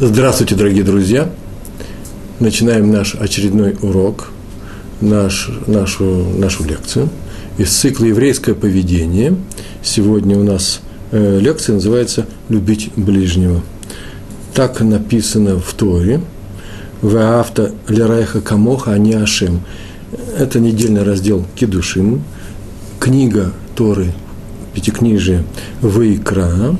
Здравствуйте, дорогие друзья! Начинаем наш очередной урок, наш, нашу, нашу лекцию из цикла «Еврейское поведение». Сегодня у нас э, лекция называется «Любить ближнего». Так написано в Торе «Ваавта лерайха камоха ани ашем». Это недельный раздел Кедушин, книга Торы, пятикнижие Вайкра,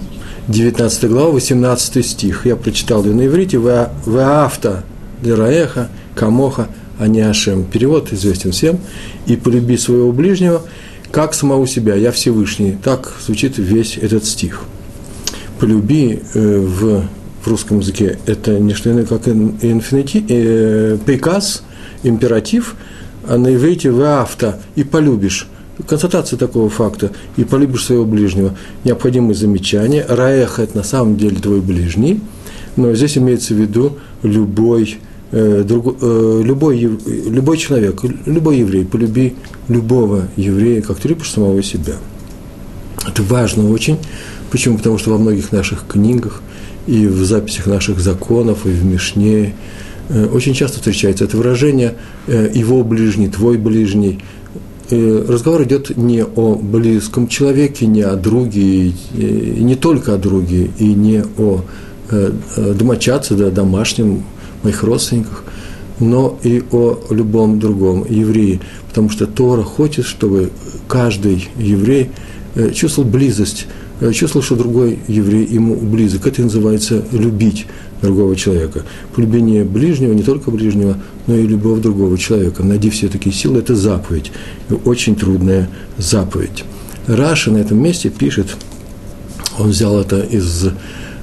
19 глава, 18 стих. Я прочитал ее на иврите. «Веавта лираеха камоха аняшем». Перевод известен всем. «И полюби своего ближнего, как самого себя, я Всевышний». Так звучит весь этот стих. «Полюби» э, в, в русском языке – это не что иное, как инфинити, э, приказ, императив, а на иврите «веавта» – «и полюбишь» констатация такого факта, и полюбишь своего ближнего. Необходимые замечания. Раэх – это на самом деле твой ближний, но здесь имеется в виду любой, э, друг, э, любой, любой человек, любой еврей. Полюби любого еврея, как ты любишь самого себя. Это важно очень. Почему? Потому что во многих наших книгах и в записях наших законов, и в Мишне э, очень часто встречается это выражение э, «его ближний», «твой ближний», разговор идет не о близком человеке, не о друге, и не только о друге, и не о э, э, домочадце, да, домашнем, моих родственниках, но и о любом другом евреи, потому что Тора хочет, чтобы каждый еврей э, чувствовал близость, чувствовал, что другой еврей ему близок. Это называется любить другого человека. Полюбение ближнего, не только ближнего, но и любовь другого человека. Найди все такие силы – это заповедь. И очень трудная заповедь. Раша на этом месте пишет, он взял это из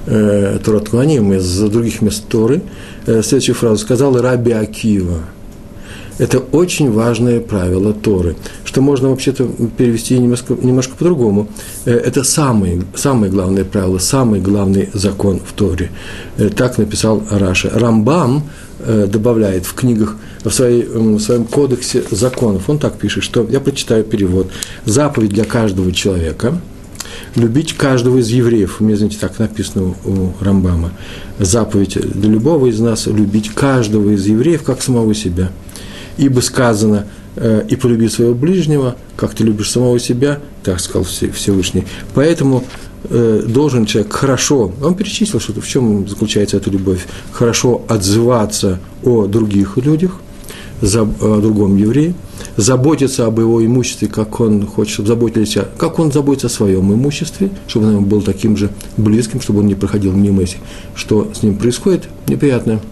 э, Тураткуаним, из других мест Торы, э, следующую фразу сказал Раби Акива – это очень важное правило Торы, что можно вообще-то перевести немножко, немножко по-другому. Э, это самое, самое главное правило, самый главный закон в Торе. Э, так написал Раша. Рамбам э, добавляет в книгах, в, своей, в своем кодексе законов, он так пишет, что, я прочитаю перевод, заповедь для каждого человека – любить каждого из евреев. Мне, знаете, так написано у Рамбама. Заповедь для любого из нас любить каждого из евреев, как самого себя – ибо сказано, э, и полюби своего ближнего, как ты любишь самого себя, так сказал Всевышний. Поэтому э, должен человек хорошо, он перечислил, что в чем заключается эта любовь, хорошо отзываться о других людях, о другом еврее, заботиться об его имуществе, как он хочет, чтобы заботились, как он заботится о своем имуществе, чтобы он был таким же близким, чтобы он не проходил мимо, что с ним происходит? Неприятное –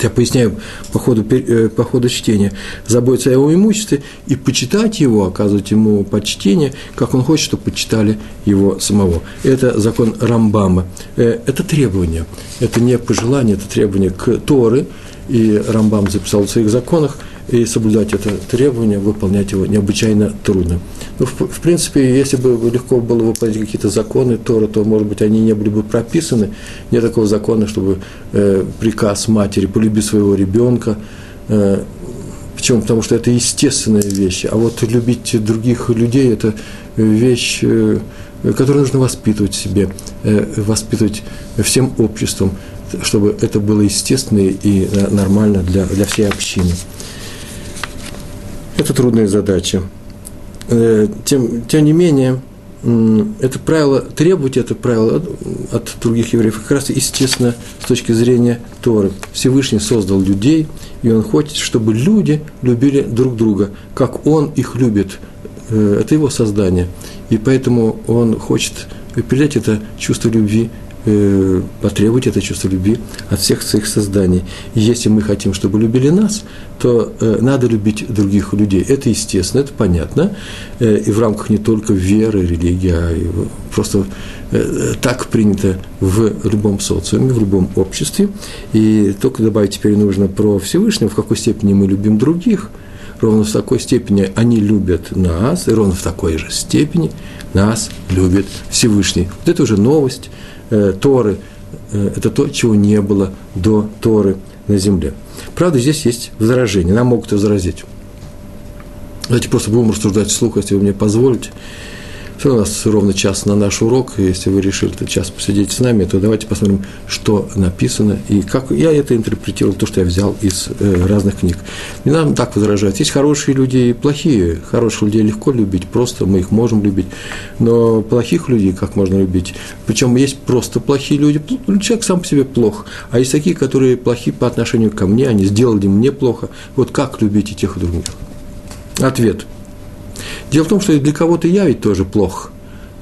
я поясняю по ходу, э, по ходу чтения, заботиться о его имуществе и почитать его, оказывать ему почтение, как он хочет, чтобы почитали его самого. Это закон Рамбама. Э, это требование, это не пожелание, это требование к Торы, и Рамбам записал в своих законах – и соблюдать это требование, выполнять его необычайно трудно. Ну, в, в принципе, если бы легко было выполнять какие-то законы Тора, то, может быть, они не были бы прописаны. Нет такого закона, чтобы э, приказ матери полюби своего ребенка, э, Почему? Потому что это естественная вещь. А вот любить других людей – это вещь, э, которую нужно воспитывать в себе, э, воспитывать всем обществом, чтобы это было естественно и нормально для, для всей общины. Это трудная задача. Э, тем, тем не менее, это правило, требовать это правило от, от других евреев как раз естественно с точки зрения Торы. Всевышний создал людей, и Он хочет, чтобы люди любили друг друга, как Он их любит. Э, это Его создание. И поэтому Он хочет передать это чувство любви э, потребовать это чувство любви от всех своих созданий. И если мы хотим, чтобы любили нас, то э, надо любить других людей. Это естественно, это понятно. Э, и в рамках не только веры, религии, а и просто э, так принято в любом социуме, в любом обществе. И только добавить теперь нужно про Всевышнего, в какой степени мы любим других – ровно в такой степени они любят нас, и ровно в такой же степени нас любит Всевышний. Вот это уже новость, э, Торы, э, это то, чего не было до Торы на земле. Правда, здесь есть возражение, нам могут возразить. Давайте просто будем рассуждать вслух, если вы мне позволите. Что у нас ровно час на наш урок. Если вы решили этот час посидеть с нами, то давайте посмотрим, что написано и как я это интерпретировал, то, что я взял из э, разных книг. Не нам так возражать. Есть хорошие люди и плохие. Хороших людей легко любить, просто мы их можем любить. Но плохих людей как можно любить? Причем есть просто плохие люди. Человек сам по себе плох. А есть такие, которые плохи по отношению ко мне, они сделали мне плохо. Вот как любить и тех, и других? Ответ. Дело в том, что и для кого-то я ведь тоже плох,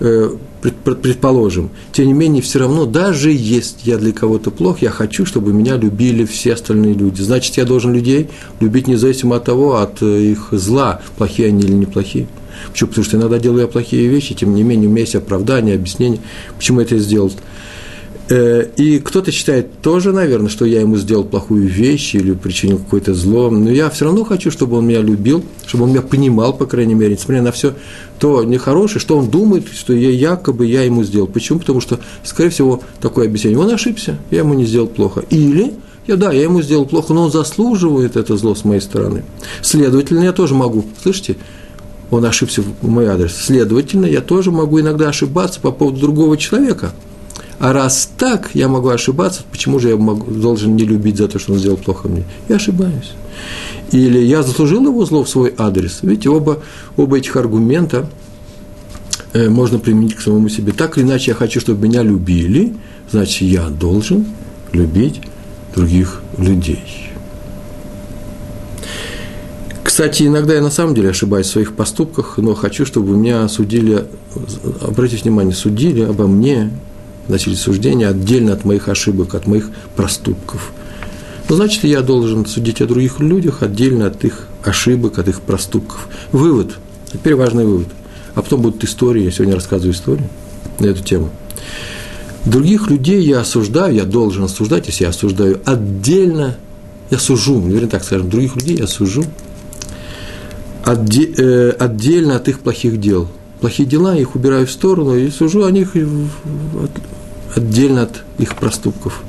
э, предположим. Тем не менее, все равно, даже если я для кого-то плох, я хочу, чтобы меня любили все остальные люди. Значит, я должен людей любить независимо от того, от э, их зла, плохие они или неплохие. Почему? Потому что иногда делаю я плохие вещи, тем не менее, у меня есть оправдание, объяснение, почему это сделал. Э, и кто-то считает тоже, наверное, что я ему сделал плохую вещь или причинил какое-то зло, но я все равно хочу, чтобы он меня любил, чтобы он меня понимал, по крайней мере, несмотря на все то нехорошее, что он думает, что я якобы я ему сделал. Почему? Потому что, скорее всего, такое объяснение. Он ошибся, я ему не сделал плохо. Или я, да, я ему сделал плохо, но он заслуживает это зло с моей стороны. Следовательно, я тоже могу, слышите, он ошибся в мой адрес. Следовательно, я тоже могу иногда ошибаться по поводу другого человека – а раз так, я могу ошибаться, почему же я могу, должен не любить за то, что он сделал плохо мне? Я ошибаюсь. Или я заслужил его зло в свой адрес. Видите, оба, оба этих аргумента э, можно применить к самому себе. Так или иначе, я хочу, чтобы меня любили, значит, я должен любить других людей. Кстати, иногда я на самом деле ошибаюсь в своих поступках, но хочу, чтобы меня судили, обратите внимание, судили обо мне вносили суждения отдельно от моих ошибок, от моих проступков. Ну, значит, я должен судить о других людях отдельно от их ошибок, от их проступков. Вывод. Теперь важный вывод. А потом будут истории. Я сегодня рассказываю историю на эту тему. Других людей я осуждаю, я должен осуждать, если я осуждаю отдельно, я сужу, вернее так скажем, других людей я сужу отде, э, отдельно от их плохих дел. Плохие дела, я их убираю в сторону и сужу о них отдельно от их проступков.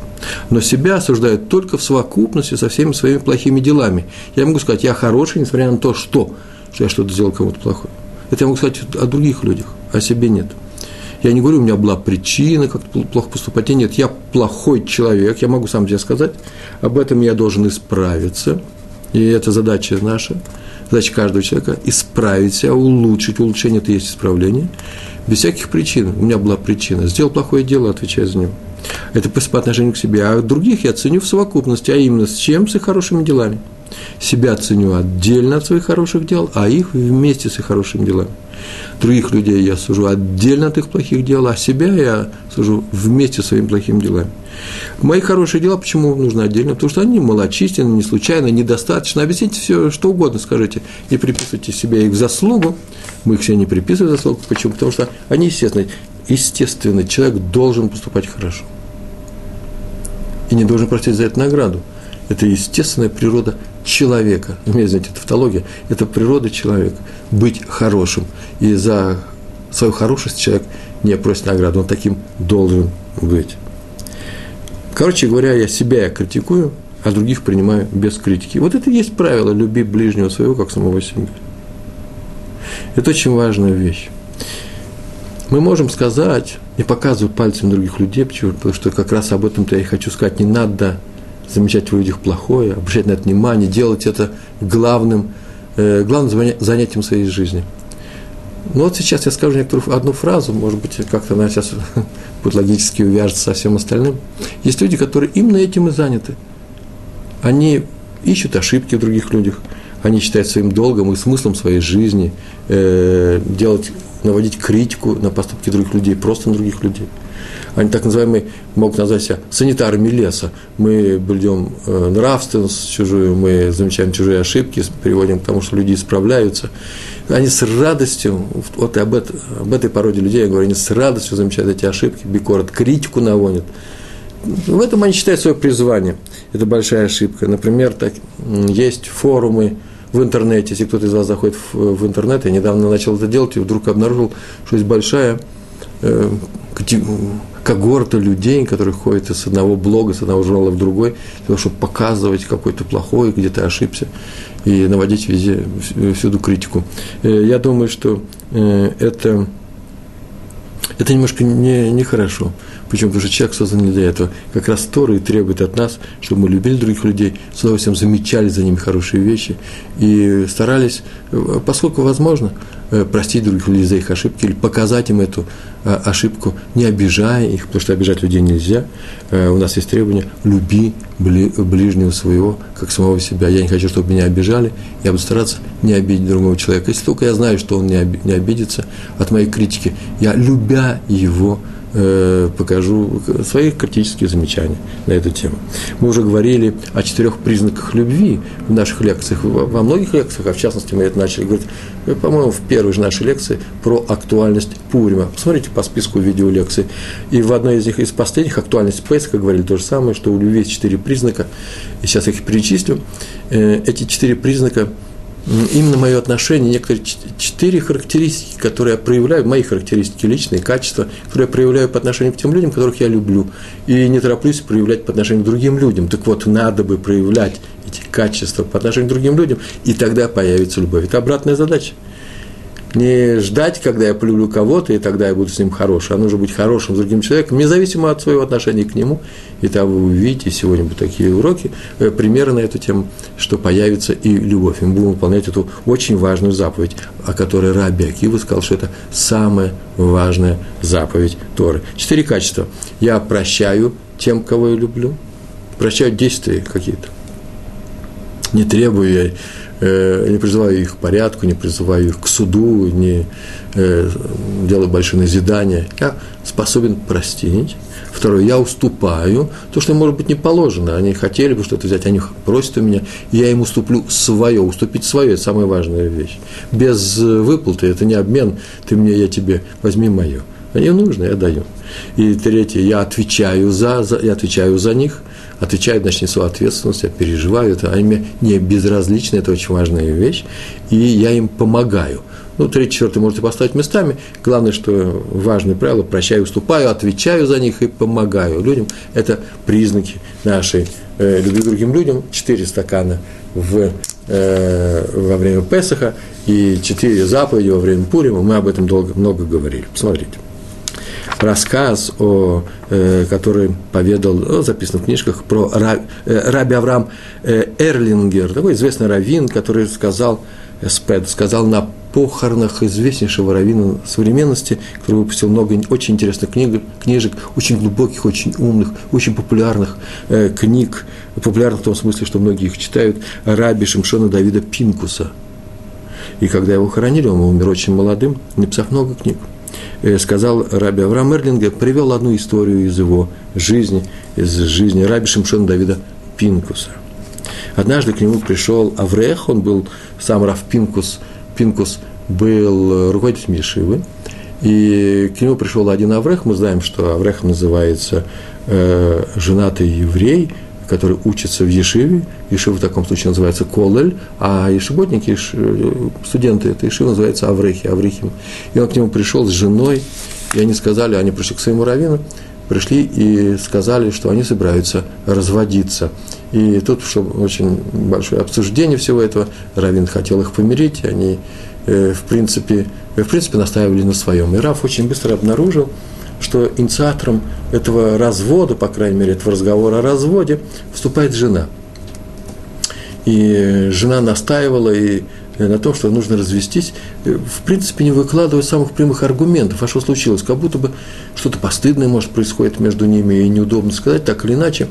Но себя осуждают только в совокупности со всеми своими плохими делами. Я могу сказать, я хороший, несмотря на то, что, что я что-то сделал кому-то плохое. Это я могу сказать о других людях, о себе нет. Я не говорю, у меня была причина как-то плохо поступать. Нет, я плохой человек, я могу сам тебе сказать. Об этом я должен исправиться. И это задача наша, задача каждого человека – исправить себя, улучшить. Улучшение – это есть исправление без всяких причин. У меня была причина. Сделал плохое дело, отвечаю за него. Это по отношению к себе. А других я ценю в совокупности, а именно с чем? С их хорошими делами. Себя ценю отдельно от своих хороших дел, а их вместе с их хорошими делами. Других людей я сужу отдельно от их плохих дел, а себя я сужу вместе с своими плохими делами. Мои хорошие дела почему нужно отдельно? Потому что они малочисленны, не случайно, недостаточно. Объясните все, что угодно скажите. Не приписывайте себе их заслугу. Мы их себе не приписываем заслугу. Почему? Потому что они естественно. Естественно, человек должен поступать хорошо. И не должен просить за это награду. Это естественная природа человека. Умею знаете, это тавтология. Это природа человека. Быть хорошим. И за свою хорошесть человек не просит награду. Он таким должен быть. Короче говоря, я себя критикую, а других принимаю без критики. Вот это и есть правило «люби ближнего своего, как самого себя». Это очень важная вещь. Мы можем сказать, не показывать пальцем других людей, почему? потому что как раз об этом-то я и хочу сказать, не надо замечать в людях плохое, обращать на это внимание, делать это главным, э, главным занятием своей жизни. Ну вот сейчас я скажу некоторую одну фразу, может быть, как-то она сейчас будет логически увяжется со всем остальным. Есть люди, которые именно этим и заняты. Они ищут ошибки в других людях, они считают своим долгом и смыслом своей жизни э, делать, наводить критику на поступки других людей, просто на других людей – они так называемые, могут назвать себя санитарами леса. Мы блюдем э, нравственность чужую, мы замечаем чужие ошибки, приводим к тому, что люди исправляются. Они с радостью, вот об, это, об этой породе людей я говорю, они с радостью замечают эти ошибки, бикорот, критику наводят. В этом они считают свое призвание. Это большая ошибка. Например, так, есть форумы, в интернете, если кто-то из вас заходит в, в интернет, я недавно начал это делать и вдруг обнаружил, что есть большая э, когорта людей, которые ходят из одного блога, с одного журнала в другой, для того, чтобы показывать какой-то плохой, где ты ошибся, и наводить везде, всюду критику. Э, я думаю, что э, это Это немножко нехорошо. Не, не хорошо. Почему? Потому что человек создан не для этого. Как раз Тора и требует от нас, чтобы мы любили других людей, с удовольствием замечали за ними хорошие вещи и старались, поскольку возможно, э, простить других людей за их ошибки или показать им эту э, ошибку, не обижая их, потому что обижать людей нельзя. Э, у нас есть требование «люби ближнего своего, как самого себя». Я не хочу, чтобы меня обижали, я буду стараться не обидеть другого человека. Если только я знаю, что он не обидится от моей критики, я, любя его, Э, покажу свои критические замечания на эту тему. Мы уже говорили о четырех признаках любви в наших лекциях, во многих лекциях, а в частности мы это начали говорить, э, по-моему, в первой же нашей лекции про актуальность Пурима. Посмотрите по списку видеолекций. И в одной из них, из последних, актуальность Песха, говорили то же самое, что у любви есть четыре признака, и сейчас их перечислю. Э, эти четыре признака – именно мое отношение, некоторые четыре характеристики, которые я проявляю, мои характеристики личные, качества, которые я проявляю по отношению к тем людям, которых я люблю, и не тороплюсь проявлять по отношению к другим людям. Так вот, надо бы проявлять эти качества по отношению к другим людям, и тогда появится любовь. Это обратная задача не ждать, когда я полюблю кого-то, и тогда я буду с ним хорошим, а нужно быть хорошим с другим человеком, независимо от своего отношения к нему. И там вы увидите, сегодня будут такие уроки, э, примеры на эту тему, что появится и любовь. И мы будем выполнять эту очень важную заповедь, о которой Раби Акива сказал, что это самая важная заповедь Торы. Четыре качества. Я прощаю тем, кого я люблю, прощаю действия какие-то. Не требую я Э, не призываю их к порядку, не призываю их к суду, не э, делаю большие назидания. Я способен простить. Второе, я уступаю. То, что, может быть, не положено. Они хотели бы что-то взять, они просят у меня, я им уступлю свое. Уступить свое – это самая важная вещь. Без выплаты – это не обмен, ты мне, я тебе, возьми мое. Они нужны, я даю. И третье, я отвечаю за, за, я отвечаю за них – отвечаю, значит, несу ответственность, я переживаю это, они мне не безразличны, это очень важная вещь, и я им помогаю. Ну, третий, четвертый можете поставить местами. Главное, что важное правило – прощаю, уступаю, отвечаю за них и помогаю людям. Это признаки нашей э, любви к другим людям. Четыре стакана в, э, во время Песаха и четыре заповеди во время Пурима. Мы об этом долго, много говорили. Посмотрите рассказ, о, э, который поведал, о, записан в книжках, про Ра, э, Раби Авраам э, Эрлингер, такой известный раввин, который сказал, Спед, сказал на похоронах известнейшего раввина современности, который выпустил много очень интересных книг, книжек, очень глубоких, очень умных, очень популярных э, книг, популярных в том смысле, что многие их читают, Раби Шимшона Давида Пинкуса. И когда его хоронили, он умер очень молодым, написав много книг. Э, сказал Раби Авраам Эрлинга, привел одну историю из его жизни, из жизни Раби Шимшона Давида Пинкуса. Однажды к нему пришел Аврех, он был сам Рав Пинкус, Пинкус был руководителем Ешивы, и к нему пришел один Аврех, мы знаем, что Аврех называется э, женатый еврей, который учится в Ешиве. Ешива в таком случае называется Колель, а ешеботники, студенты этой Ешивы называются Аврехи, Аврихим. И он к нему пришел с женой, и они сказали, они пришли к своему раввину, пришли и сказали, что они собираются разводиться. И тут, чтобы очень большое обсуждение всего этого, Равин хотел их помирить, они, э, в принципе, в принципе, настаивали на своем. И Раф очень быстро обнаружил, что инициатором этого развода, по крайней мере, этого разговора о разводе, вступает жена. И жена настаивала и на том, что нужно развестись, в принципе, не выкладывая самых прямых аргументов. А что случилось? Как будто бы что-то постыдное, может, происходит между ними, и неудобно сказать, так или иначе.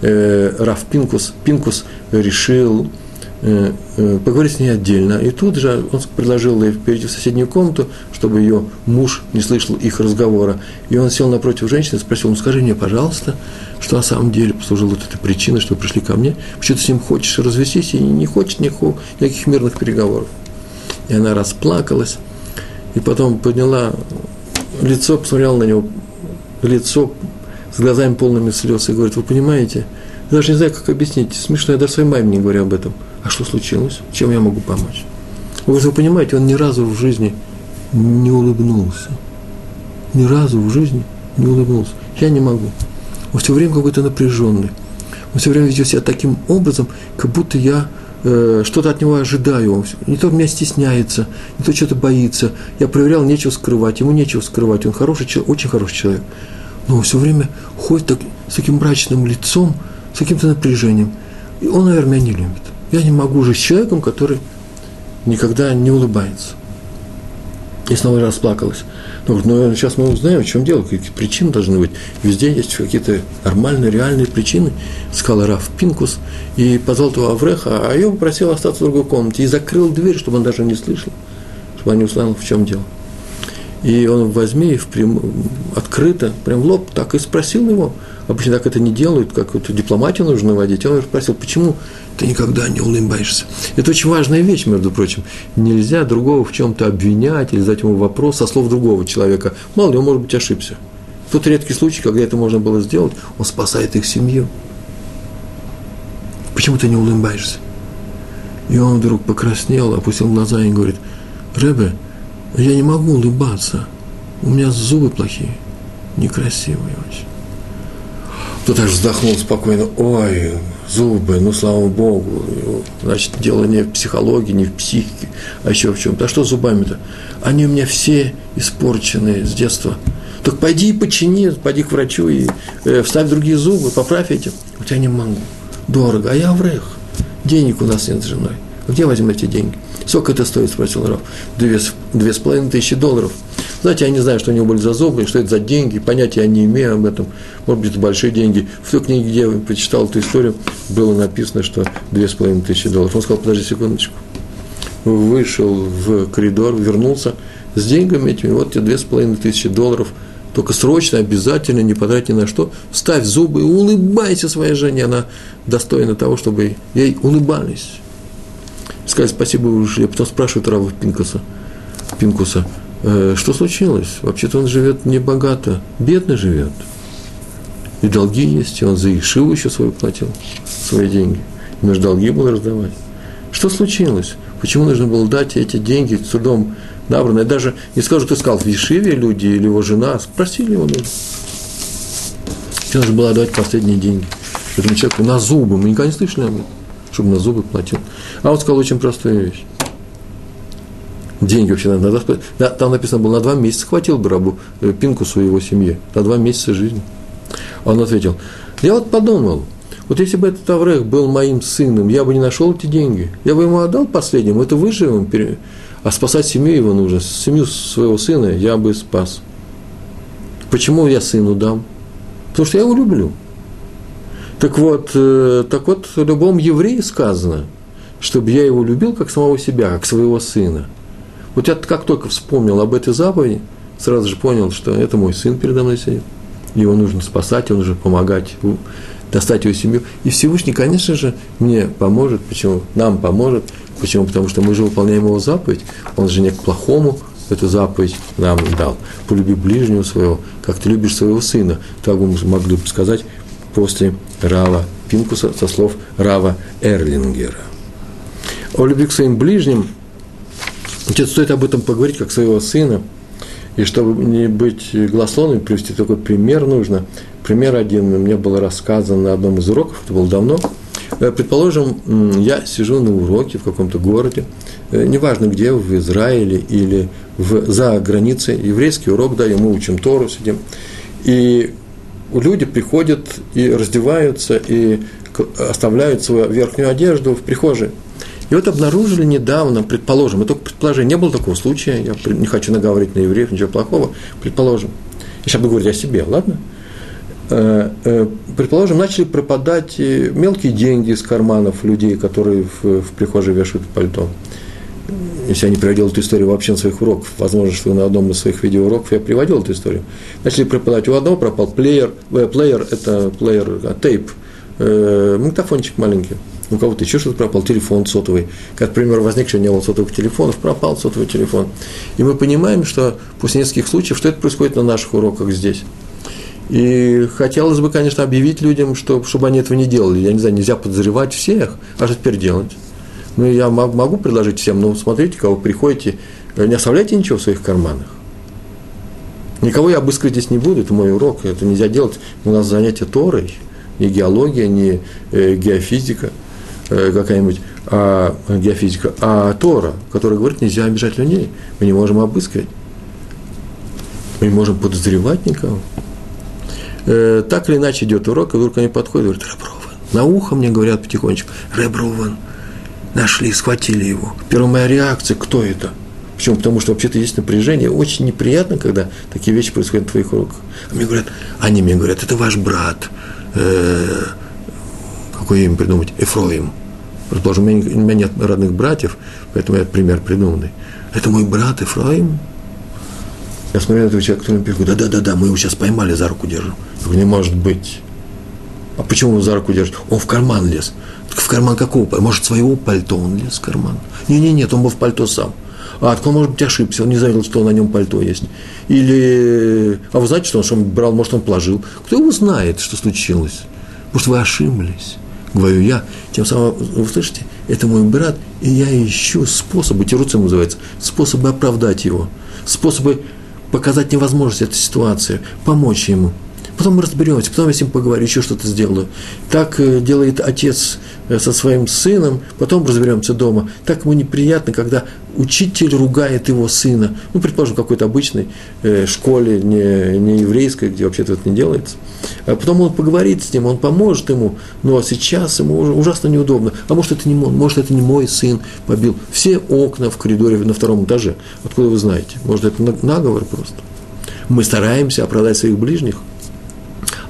Э, Раф Пинкус, Пинкус решил Э, э, поговорить с ней отдельно. И тут же он предложил ей перейти в соседнюю комнату, чтобы ее муж не слышал их разговора. И он сел напротив женщины и спросил, ну скажи мне, пожалуйста, что на самом деле послужило вот этой причиной, что вы пришли ко мне, почему ты с ним хочешь развестись и не хочешь никакого, никаких мирных переговоров. И она расплакалась, и потом подняла лицо, посмотрела на него, лицо с глазами полными слез и говорит, вы понимаете, я даже не знаю, как объяснить, смешно, я даже своей маме не говорю об этом – а что случилось? Чем я могу помочь? Вы же понимаете, он ни разу в жизни не улыбнулся. Ни разу в жизни не улыбнулся. Я не могу. Он все время какой-то напряженный. Он все время ведет себя таким образом, как будто я э, что-то от него ожидаю. Не то меня стесняется, не то что-то боится. Я проверял, нечего скрывать, ему нечего скрывать. Он хороший человек, очень хороший человек. Но он все время ходит так, с таким мрачным лицом, с каким-то напряжением. И он, наверное, меня не любит. Я не могу жить с человеком, который никогда не улыбается. И снова расплакалась. Ну, ну, сейчас мы узнаем, в чем дело, какие причины должны быть. Везде есть какие-то нормальные, реальные причины. Сказал Раф Пинкус и позвал этого Авреха, а ее попросил остаться в другой комнате и закрыл дверь, чтобы он даже не слышал, чтобы он не услышал, в чем дело. И он возьми в прям, открыто, прям в лоб, так и спросил его. Обычно так это не делают, как вот дипломатию нужно вводить. Он спросил, почему ты никогда не улыбаешься. Это очень важная вещь, между прочим. Нельзя другого в чем-то обвинять или задать ему вопрос со слов другого человека. Мало ли, он, может быть, ошибся. Тот редкий случай, когда это можно было сделать, он спасает их семью. Почему ты не улыбаешься? И он вдруг покраснел, опустил глаза и говорит, Ребе, я не могу улыбаться, у меня зубы плохие, некрасивые очень. Тот аж вздохнул спокойно, ой, зубы, ну, слава Богу, значит, дело не в психологии, не в психике, а еще в чем-то. А что с зубами-то? Они у меня все испорченные с детства. Так пойди и почини, пойди к врачу и э, вставь другие зубы, поправь эти. У тебя не могу. Дорого. А я врех. Денег у нас нет с женой. Где возьмем эти деньги? Сколько это стоит, спросил Раф. Две, две с половиной тысячи долларов. Знаете, я не знаю, что у него были за зубы, что это за деньги, понятия я не имею об этом. Может быть, это большие деньги. В той книге, где я прочитал эту историю, было написано, что две с половиной тысячи долларов. Он сказал, подожди секундочку. Вышел в коридор, вернулся с деньгами этими, вот тебе две с половиной тысячи долларов – только срочно, обязательно, не потратить ни на что. Ставь зубы и улыбайся своей жене. Она достойна того, чтобы ей улыбались. Сказать спасибо уже. Потом спрашивают Рава Пинкуса, Пинкуса, что случилось? Вообще-то он живет не богато, бедно живет. И долги есть, и он за Ишиву еще свою платил, свои деньги. Ему же долги было раздавать. Что случилось? Почему нужно было дать эти деньги с трудом набрано. Я даже не скажу, ты сказал, в Ешиве люди или его жена спросили его. Нужно. Тебе нужно было отдавать последние деньги этому человеку на зубы. Мы никогда не слышали об этом, чтобы на зубы платил. А он сказал очень простую вещь. Деньги вообще надо, да, Там написано было, на два месяца хватил бы рабу э, Пинкусу и его семье. На два месяца жизни. Он ответил, я вот подумал, вот если бы этот Аврех был моим сыном, я бы не нашел эти деньги. Я бы ему отдал последним, это выживем, а спасать семью его нужно, семью своего сына я бы спас. Почему я сыну дам? Потому что я его люблю. Так вот, э, так вот, любому еврею сказано, чтобы я его любил как самого себя, как своего сына. Вот я как только вспомнил об этой заповеди, сразу же понял, что это мой сын передо мной сидит. Его нужно спасать, его нужно помогать, достать его семью. И Всевышний, конечно же, мне поможет. Почему? Нам поможет, Почему? Потому что мы же выполняем его заповедь, он же не к плохому эту заповедь нам дал. Полюби ближнего своего, как ты любишь своего сына. Так мы могли бы сказать после Рава Пинкуса со слов Рава Эрлингера. О любви к своим ближним, значит, стоит об этом поговорить, как своего сына. И чтобы не быть гласловным, привести такой пример нужно. Пример один мне было рассказано на одном из уроков, это было давно – Э, предположим, я сижу на уроке в каком-то городе, э, неважно где, в Израиле или в, за границей, еврейский урок, да, и мы учим Тору, сидим, и люди приходят и раздеваются, и оставляют свою верхнюю одежду в прихожей. И вот обнаружили недавно, предположим, это только предположение, не было такого случая, я не хочу наговорить на евреев, ничего плохого, предположим. Я сейчас буду говорить о себе, ладно? Э, э, предположим, начали пропадать э, мелкие деньги из карманов людей, которые в, в прихожей вешают пальто. Если я не приводил эту историю вообще на своих уроках, возможно, что на одном из своих видеоуроков я приводил эту историю. Начали пропадать. У одного пропал плеер, плеер это плеер, а, тейп, магнитофончик маленький. У кого-то еще что-то пропал, телефон сотовый. Как, например, возник, что не было сотовых телефонов, пропал сотовый телефон. И мы понимаем, что после нескольких случаев, что это происходит на наших уроках здесь. И хотелось бы, конечно, объявить людям, что, чтобы они этого не делали. Я не знаю, нельзя подозревать всех, а что теперь делать? Ну, я могу предложить всем, ну, смотрите, кого приходите, не оставляйте ничего в своих карманах. Никого я обыскивать здесь не буду, это мой урок, это нельзя делать. У нас занятие Торой, не геология, не э, геофизика э, какая-нибудь. а геофизика, а Тора, которая говорит, нельзя обижать людей, мы не можем обыскивать, мы не можем подозревать никого. Э, так или иначе идет урок, и вдруг они подходят и говорят, Реброван, на ухо мне говорят потихонечку, Реброван, нашли, схватили его. Первая моя реакция, кто это? Почему? Потому что вообще-то есть напряжение. Очень неприятно, когда такие вещи происходят на твоих уроках. А мне говорят, они мне говорят, это ваш брат. Э, какое имя придумать? Эфроим. Предположим, у меня, у меня нет родных братьев, поэтому я пример придуманный. Это мой брат Эфраим? Я смотрю на этого человека, который мне говорит, да-да-да, мы его сейчас поймали, за руку держим. Я говорю, не может быть. А почему его за руку держит? Он в карман лез. Так в карман какого? Может, своего пальто он лез в карман? Не-не, нет, он был в пальто сам. А кто, может быть, ошибся, он не заметил, что на нем пальто есть. Или, а вы знаете, что он что брал, может, он положил. Кто его знает, что случилось? Может, вы ошиблись? Говорю я, тем самым, вы слышите, это мой брат, и я ищу способы, тируцем называется, способы оправдать его, способы показать невозможность этой ситуации, помочь ему. Потом мы разберемся, потом я с ним поговорю, еще что-то сделаю. Так э, делает отец э, со своим сыном, потом разберемся дома. Так ему неприятно, когда учитель ругает его сына, ну, предположим, какой-то обычной э, школе, не, не еврейской, где вообще-то это не делается. А потом он поговорит с ним, он поможет ему, а сейчас ему ужасно неудобно. А может, это не мой, может, это не мой сын побил все окна в коридоре на втором этаже. Откуда вы знаете? Может, это наговор просто. Мы стараемся оправдать своих ближних,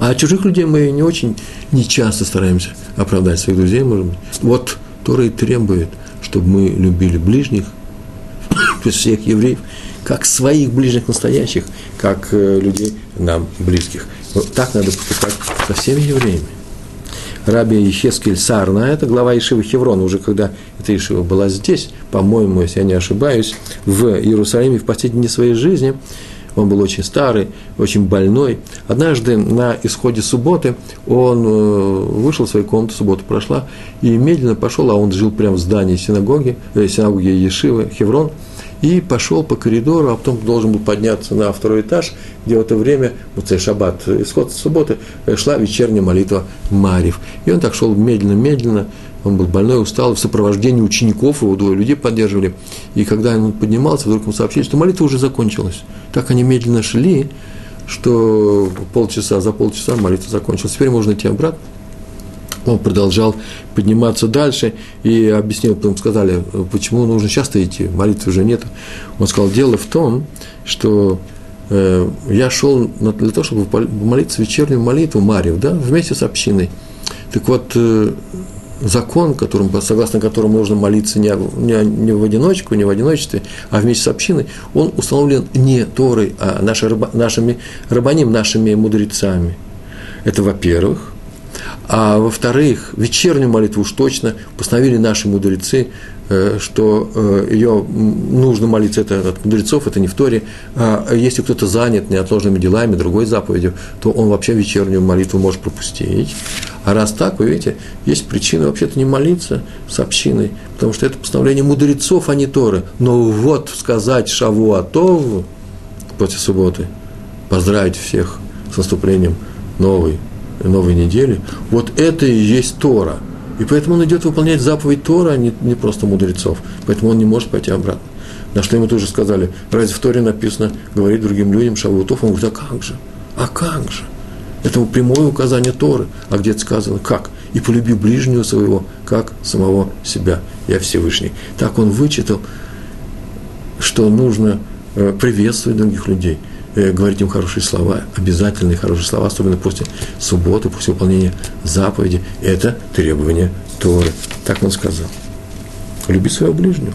а чужих людей мы не очень, не часто стараемся оправдать своих друзей, может быть. Вот Тора и требует, чтобы мы любили ближних, всех евреев, как своих ближних настоящих, как э, людей нам близких. Вот так надо поступать со всеми евреями. Раби Ехескель Сарна, это глава Ишивы Хеврона, уже когда эта Ишива была здесь, по-моему, если я не ошибаюсь, в Иерусалиме в последние дни своей жизни, он был очень старый, очень больной. Однажды на исходе субботы он э, вышел в свою комнату, суббота прошла, и медленно пошел, а он жил прямо в здании синагоги, э, синагоги Ешивы, Хеврон, и пошел по коридору, а потом должен был подняться на второй этаж, где в это время, вот цей шаббат, исход субботы, э, шла вечерняя молитва Марьев. И он так шел медленно-медленно, он был больной, устал, в сопровождении учеников, его двое людей поддерживали. И когда он поднимался, вдруг ему сообщили, что молитва уже закончилась. Так они медленно шли, что полчаса, за полчаса молитва закончилась. Теперь можно идти обратно. Он продолжал подниматься дальше и объяснил, потом сказали, почему нужно часто идти, молитвы уже нет. Он сказал, дело в том, что э, я шел для того, чтобы молиться вечернюю молитву Марию, да, вместе с общиной. Так вот, э, закон, которым, согласно которому нужно молиться не, не, не в одиночку, не в одиночестве, а вместе с общиной, он установлен не Торой, а наши, нашими рабаним, нашими мудрецами. Это во-первых. А во-вторых, вечернюю молитву уж точно постановили наши мудрецы, что э, ее нужно молиться это от мудрецов, это не в Торе. А если кто-то занят неотложными делами, другой заповедью, то он вообще вечернюю молитву может пропустить. А раз так, вы видите, есть причина вообще-то не молиться с общиной, потому что это постановление мудрецов, а не Торы. Но вот сказать Шаву Атов после субботы, поздравить всех с наступлением новой новой недели, вот это и есть Тора. И поэтому он идет выполнять заповедь Тора, а не, не просто мудрецов. Поэтому он не может пойти обратно. На что ему тоже сказали, разве в Торе написано говорить другим людям шавутов? Он говорит, а как же? А как же? Это прямое указание Торы. А где это сказано? Как? И полюби ближнего своего, как самого себя. Я Всевышний. Так он вычитал, что нужно э, приветствовать других людей – говорить им хорошие слова, обязательные хорошие слова, особенно после субботы, после выполнения заповеди. Это требование Торы. Так он сказал. Люби своего ближнего.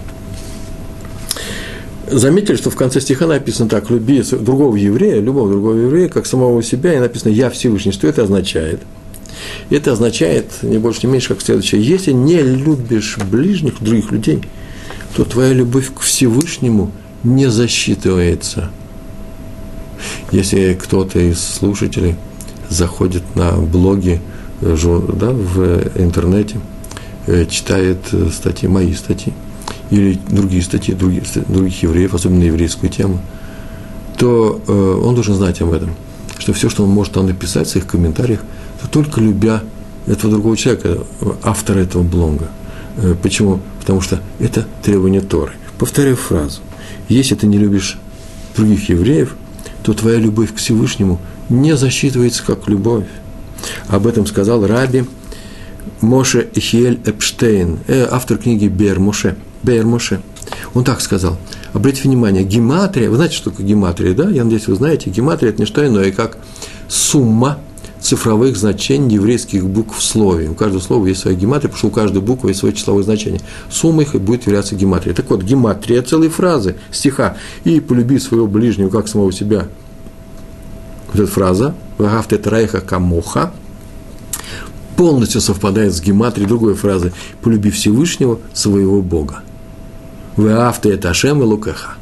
Заметили, что в конце стиха написано так, люби другого еврея, любого другого еврея, как самого себя, и написано «Я Всевышний». Что это означает? Это означает, не больше, не меньше, как следующее. Если не любишь ближних, других людей, то твоя любовь к Всевышнему не засчитывается – если кто-то из слушателей заходит на блоги э, да, в интернете, э, читает э, статьи, мои статьи, или другие статьи других, других евреев, особенно еврейскую тему, то он должен знать об этом, что все, что он может там написать в своих комментариях, то только любя этого другого человека, автора этого блога. Э, почему? Потому что это требование Торы. Повторяю фразу. Если ты не любишь других евреев, то твоя любовь к Всевышнему не засчитывается как любовь. Об этом сказал Раби Моше Ихиэль Эпштейн, э, автор книги Бер Моше. Бер Моше. Он так сказал. Обратите внимание, гематрия, вы знаете, что такое гематрия, да? Я надеюсь, вы знаете, гематрия – это не что иное, как сумма цифровых значений еврейских букв в слове. У каждого слова есть своя гематрия, потому что у каждой буквы есть свое числовое значение. Сумма их и будет являться гематрией. Так вот, гематрия – целые фразы, стиха. «И полюби своего ближнего, как самого себя». Вот эта фраза «Вагафте трайха камоха» полностью совпадает с гематрией другой фразы «Полюби Всевышнего, своего Бога». «Вагафте это Ашем и Лукеха».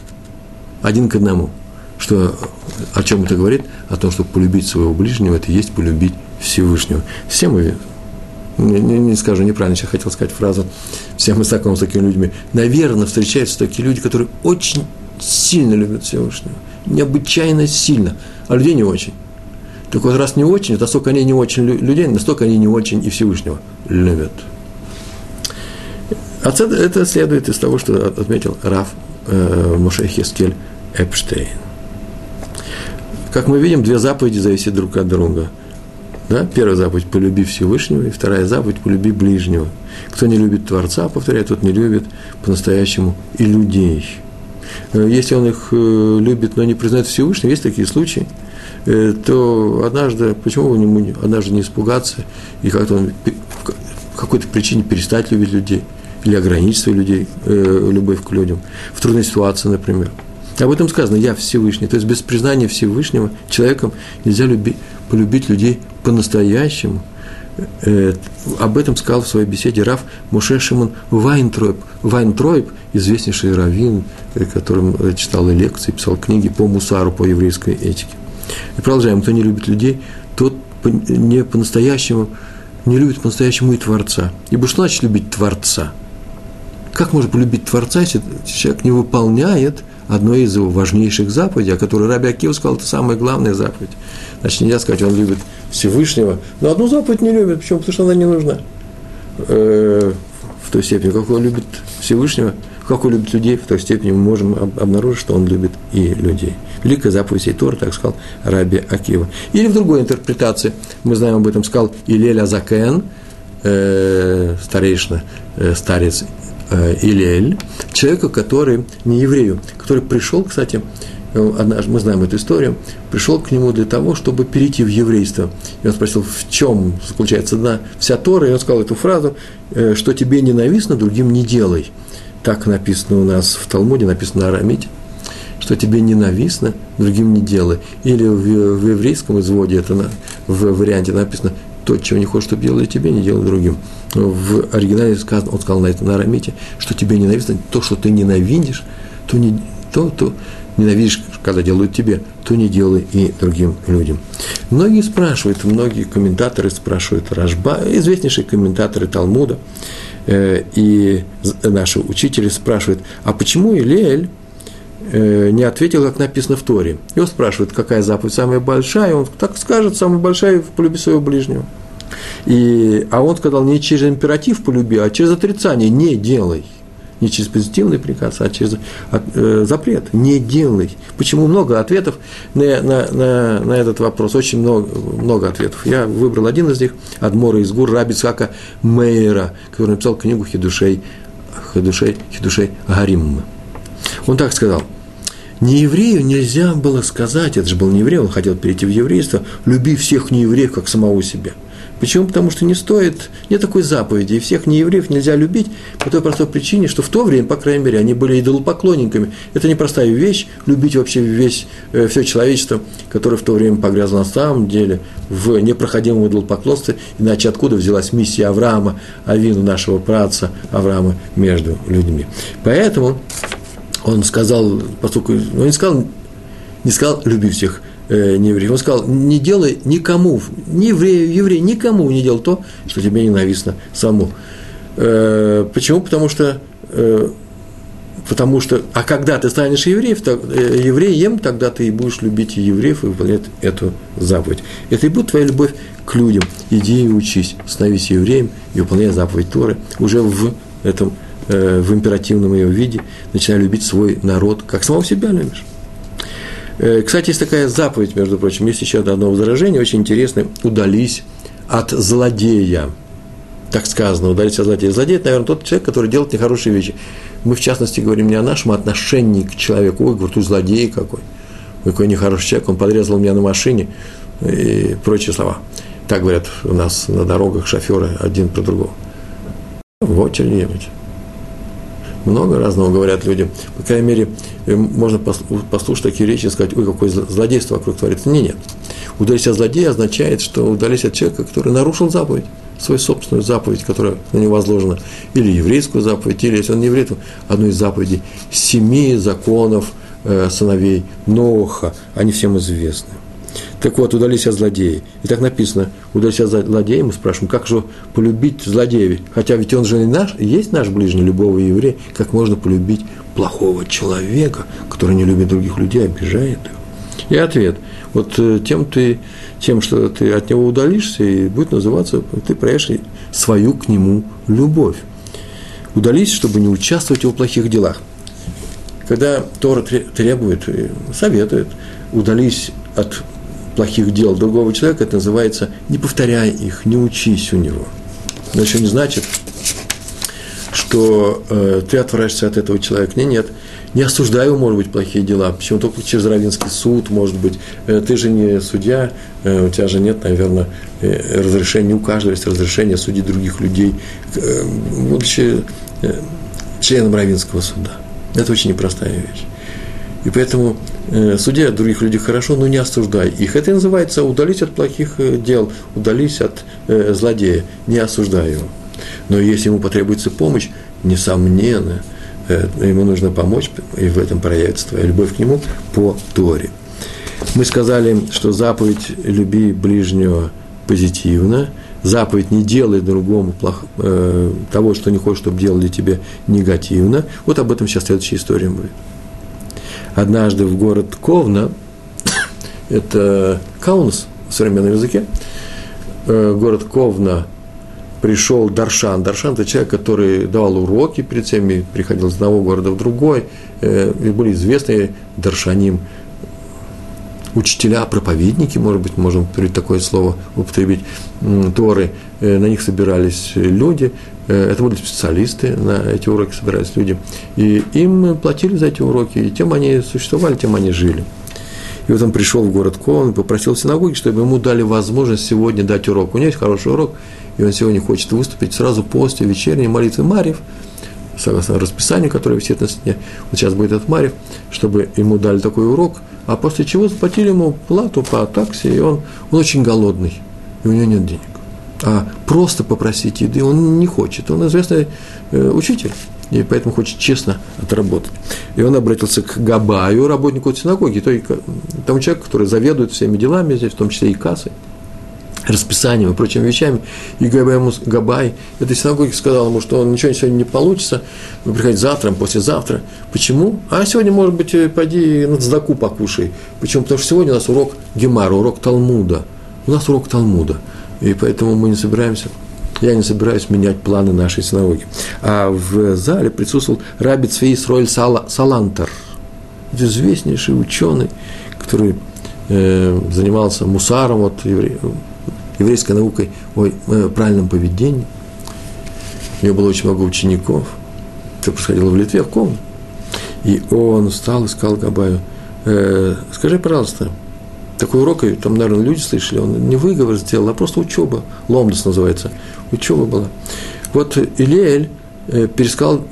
Один к одному – что, о чем это говорит? О том, что полюбить своего ближнего – это есть полюбить Всевышнего. Все мы, не, не, не скажу неправильно, сейчас хотел сказать фразу, все мы знакомы с такими людьми. Наверное, встречаются такие люди, которые очень сильно любят Всевышнего, необычайно сильно, а людей не очень. Так вот, раз не очень, то настолько они не очень людей, настолько они не очень и Всевышнего любят. Отсюда это следует из того, что отметил Раф э, Моше Хескель Эпштейн. Как мы видим, две заповеди зависят друг от друга. Да? Первая заповедь – полюби Всевышнего, и вторая заповедь – полюби ближнего. Кто не любит Творца, повторяю, тот не любит по-настоящему и людей. Э, если он их э, любит, но не признает Всевышнего, есть такие случаи, э, то однажды, почему бы ему однажды не испугаться и как-то он по какой-то причине перестать любить людей или ограничить своих людей, любовь к людям, в трудной ситуации, например – об этом сказано «Я Всевышний». То есть без признания Всевышнего человеком нельзя люби, полюбить людей по-настоящему. Э, об этом сказал в своей беседе Раф Муше Шимон Вайнтройб. Вайнтройб, известнейший раввин, э, которым э, читал и лекции, писал книги по мусару, по еврейской этике. И продолжаем. Кто не любит людей, тот не по-настоящему, не любит по-настоящему и Творца. Ибо что значит любить Творца? Как можно полюбить Творца, если человек не выполняет одной из его важнейших заповедей, о которой Раби Акива сказал, это самая главная заповедь. Значит, нельзя сказать, он любит Всевышнего, но одну заповедь не любит. Почему? Потому что она не нужна. Э, в той степени, как он любит Всевышнего, как он любит людей, в той степени мы можем обнаружить, что он любит и людей. Великая заповедь сей Тор, так сказал Раби Акива. Или в другой интерпретации, мы знаем об этом, сказал Илель Азакен, э, старейшина, э, старец Илель, человека, который, не еврею, который пришел, кстати, э, однажды, мы знаем эту историю, пришел к нему для того, чтобы перейти в еврейство. И он спросил, в чем заключается одна вся Тора, и он сказал эту фразу, э, что тебе ненавистно, другим не делай. Так написано у нас в Талмуде, написано на арамите, что тебе ненавистно, другим не делай. Или в, в еврейском изводе, это на, в варианте написано, то, чего не хочешь, чтобы делали тебе, не делай другим. В оригинале сказано, он сказал на это на арамите, что тебе ненавистно, то, что ты ненавидишь, то, не, то, то ненавидишь, когда делают тебе, то не делай и другим людям. Многие спрашивают, многие комментаторы спрашивают, Рашба, известнейшие комментаторы Талмуда, э, и наши учители спрашивают, а почему Илель не ответил, как написано в Торе. Его спрашивают, какая заповедь самая большая, он так скажет, самая большая в полюби своего ближнего. И, а он сказал, не через императив полюби, а через отрицание, не делай. Не через позитивный приказ, а через э, запрет. Не делай. Почему много ответов на, на, на, на этот вопрос? Очень много, много ответов. Я выбрал один из них, Адмора из Гур, Раби Цхака Мейера, который написал книгу Хидушей, Хидушей, Хидушей Гарим. Он так сказал – Нееврею нельзя было сказать, это же был не еврей, он хотел перейти в еврейство, люби всех неевреев, как самого себя. Почему? Потому что не стоит, нет такой заповеди, и всех неевреев нельзя любить по той простой причине, что в то время, по крайней мере, они были идолопоклонниками. Это непростая вещь, любить вообще весь, э, все человечество, которое в то время погрязло на самом деле в непроходимом идолопоклонстве, иначе откуда взялась миссия Авраама, Авину нашего праца Авраама между людьми. Поэтому он сказал, поскольку, он не сказал, не сказал, люби всех э, неевреев, он сказал, не делай никому, ни еврею, еврей, никому не делай то, что тебе ненавистно саму. Э, почему? Потому что, э, потому что, а когда ты станешь евреев, так, э, евреем, тогда ты и будешь любить евреев и выполнять эту заповедь. Это и будет твоя любовь к людям. Иди и учись, становись евреем и выполняй заповедь Торы уже в этом, в императивном ее виде, начинай любить свой народ, как самого себя любишь. Э, кстати, есть такая заповедь, между прочим, есть еще одно возражение, очень интересное, удались от злодея. Так сказано, удались от злодея. Злодей – это, наверное, тот человек, который делает нехорошие вещи. Мы, в частности, говорим не о нашем отношении к человеку. Ой, говорю, ты злодей какой. Ой, какой нехороший человек, он подрезал меня на машине и прочие слова. Так говорят у нас на дорогах шоферы один про другого. В очереди быть. Много разного говорят люди. По крайней мере, э, можно послушать такие речи и сказать, ой, какое злодейство вокруг творится. Не, нет. Удались от злодея означает, что удались от человека, который нарушил заповедь, свою собственную заповедь, которая на него возложена, или еврейскую заповедь, или, если он не еврей, то одну из заповедей семи законов э, сыновей Ноха, они всем известны. Так вот, удались от злодея. И так написано, удались от злодея, мы спрашиваем, как же полюбить злодея? Хотя ведь он же и наш, есть наш ближний, любого еврея, как можно полюбить плохого человека, который не любит других людей, обижает их? И ответ, вот э, тем ты, тем, что ты от него удалишься, и будет называться, ты проявишь свою к нему любовь. Удались, чтобы не участвовать в его плохих делах. Когда Тора требует, советует, удались от плохих дел другого человека, это называется не повторяй их, не учись у него. Но еще не значит, что э, ты отвратишься от этого человека. Нет, нет. Не осуждай его, может быть, плохие дела. Почему только через Равинский суд, может быть. Э, ты же не судья, э, у тебя же нет, наверное, э, разрешения, у каждого есть разрешение судить других людей, э, будучи э, членом Равинского суда. Это очень непростая вещь. И поэтому э, суди от других людей хорошо, но не осуждай их. Это называется удались от плохих э, дел, удались от э, злодея, не осуждай его. Но если ему потребуется помощь, несомненно, э, ему нужно помочь, и в этом проявится твоя любовь к нему по Торе. Мы сказали, что заповедь «люби ближнего» позитивно, заповедь «не делай другому плохо, э, того, что не хочешь, чтобы делали тебе негативно». Вот об этом сейчас следующая история будет однажды в город Ковна, это Каунас в современном языке, э, город Ковна пришел Даршан. Даршан – это человек, который давал уроки перед всеми, приходил из одного города в другой, э, и были известные Даршаним учителя, проповедники, может быть, можем такое слово употребить, Торы, э, на них собирались люди, это были специалисты, на эти уроки собирались люди, и им платили за эти уроки, и тем они существовали, тем они жили. И вот он пришел в город Ковен, попросил в синагоге, чтобы ему дали возможность сегодня дать урок. У него есть хороший урок, и он сегодня хочет выступить сразу после вечерней молитвы Марьев, согласно расписанию, которое висит на стене. Вот сейчас будет этот Марьев, чтобы ему дали такой урок, а после чего заплатили ему плату по такси, и он, он очень голодный, и у него нет денег а просто попросить еды он не хочет. Он известный э, учитель, и поэтому хочет честно отработать. И он обратился к Габаю, работнику синагоги, то есть тому человеку, который заведует всеми делами здесь, в том числе и кассой, расписанием и прочими вещами. И Габай, ему, Габай этой синагоги сказал ему, что он ничего сегодня не получится, вы приходите завтра, послезавтра. Почему? А сегодня, может быть, э, пойди на цдаку покушай. Почему? Потому что сегодня у нас урок Гемара, урок Талмуда. У нас урок Талмуда – и поэтому мы не собираемся, я не собираюсь менять планы нашей синагоги. А в зале присутствовал Раби Цвей Сроэль Салантер, известнейший ученый, который э, занимался мусаром, вот, евре, еврейской наукой о э, правильном поведении. У него было очень много учеников. Это происходило в Литве, в Ком. И он встал и сказал Габаю, э, скажи, пожалуйста, такой урок, и там, наверное, люди слышали, он не выговор сделал, а просто учеба, ломдос называется, учеба была. Вот Илель э, пересказал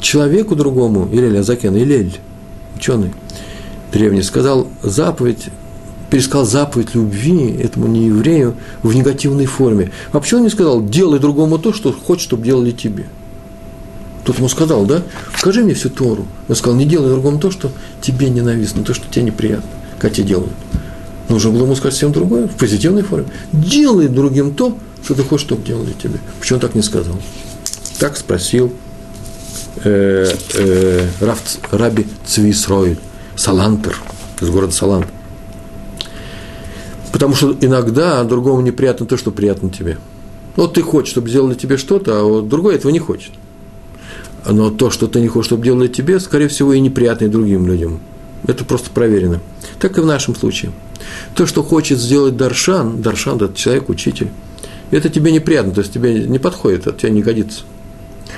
человеку другому, Илель Азакен, Илель, ученый древний, сказал заповедь, пересказал заповедь любви этому нееврею в негативной форме. Почему он не сказал, делай другому то, что хочет, чтобы делали тебе? Тот ему сказал, да, скажи мне всю Тору. Он сказал, не делай другому то, что тебе ненавистно, то, что тебе неприятно как те делают. Нужно было ему сказать совсем другое, в позитивной форме. Делай другим то, что ты хочешь, чтобы делали тебе. Почему он так не сказал? Так спросил э, э, Рав, Раби Цвисройль, Салантер, из города Салант. Потому что иногда другому неприятно то, что приятно тебе. Вот ты хочешь, чтобы сделали тебе что-то, а вот другой этого не хочет. Но то, что ты не хочешь, чтобы делали тебе, скорее всего, и неприятно и другим людям. Это просто проверено. Так и в нашем случае. То, что хочет сделать Даршан, Даршан – это человек, учитель, это тебе неприятно, то есть тебе не подходит, это тебе не годится.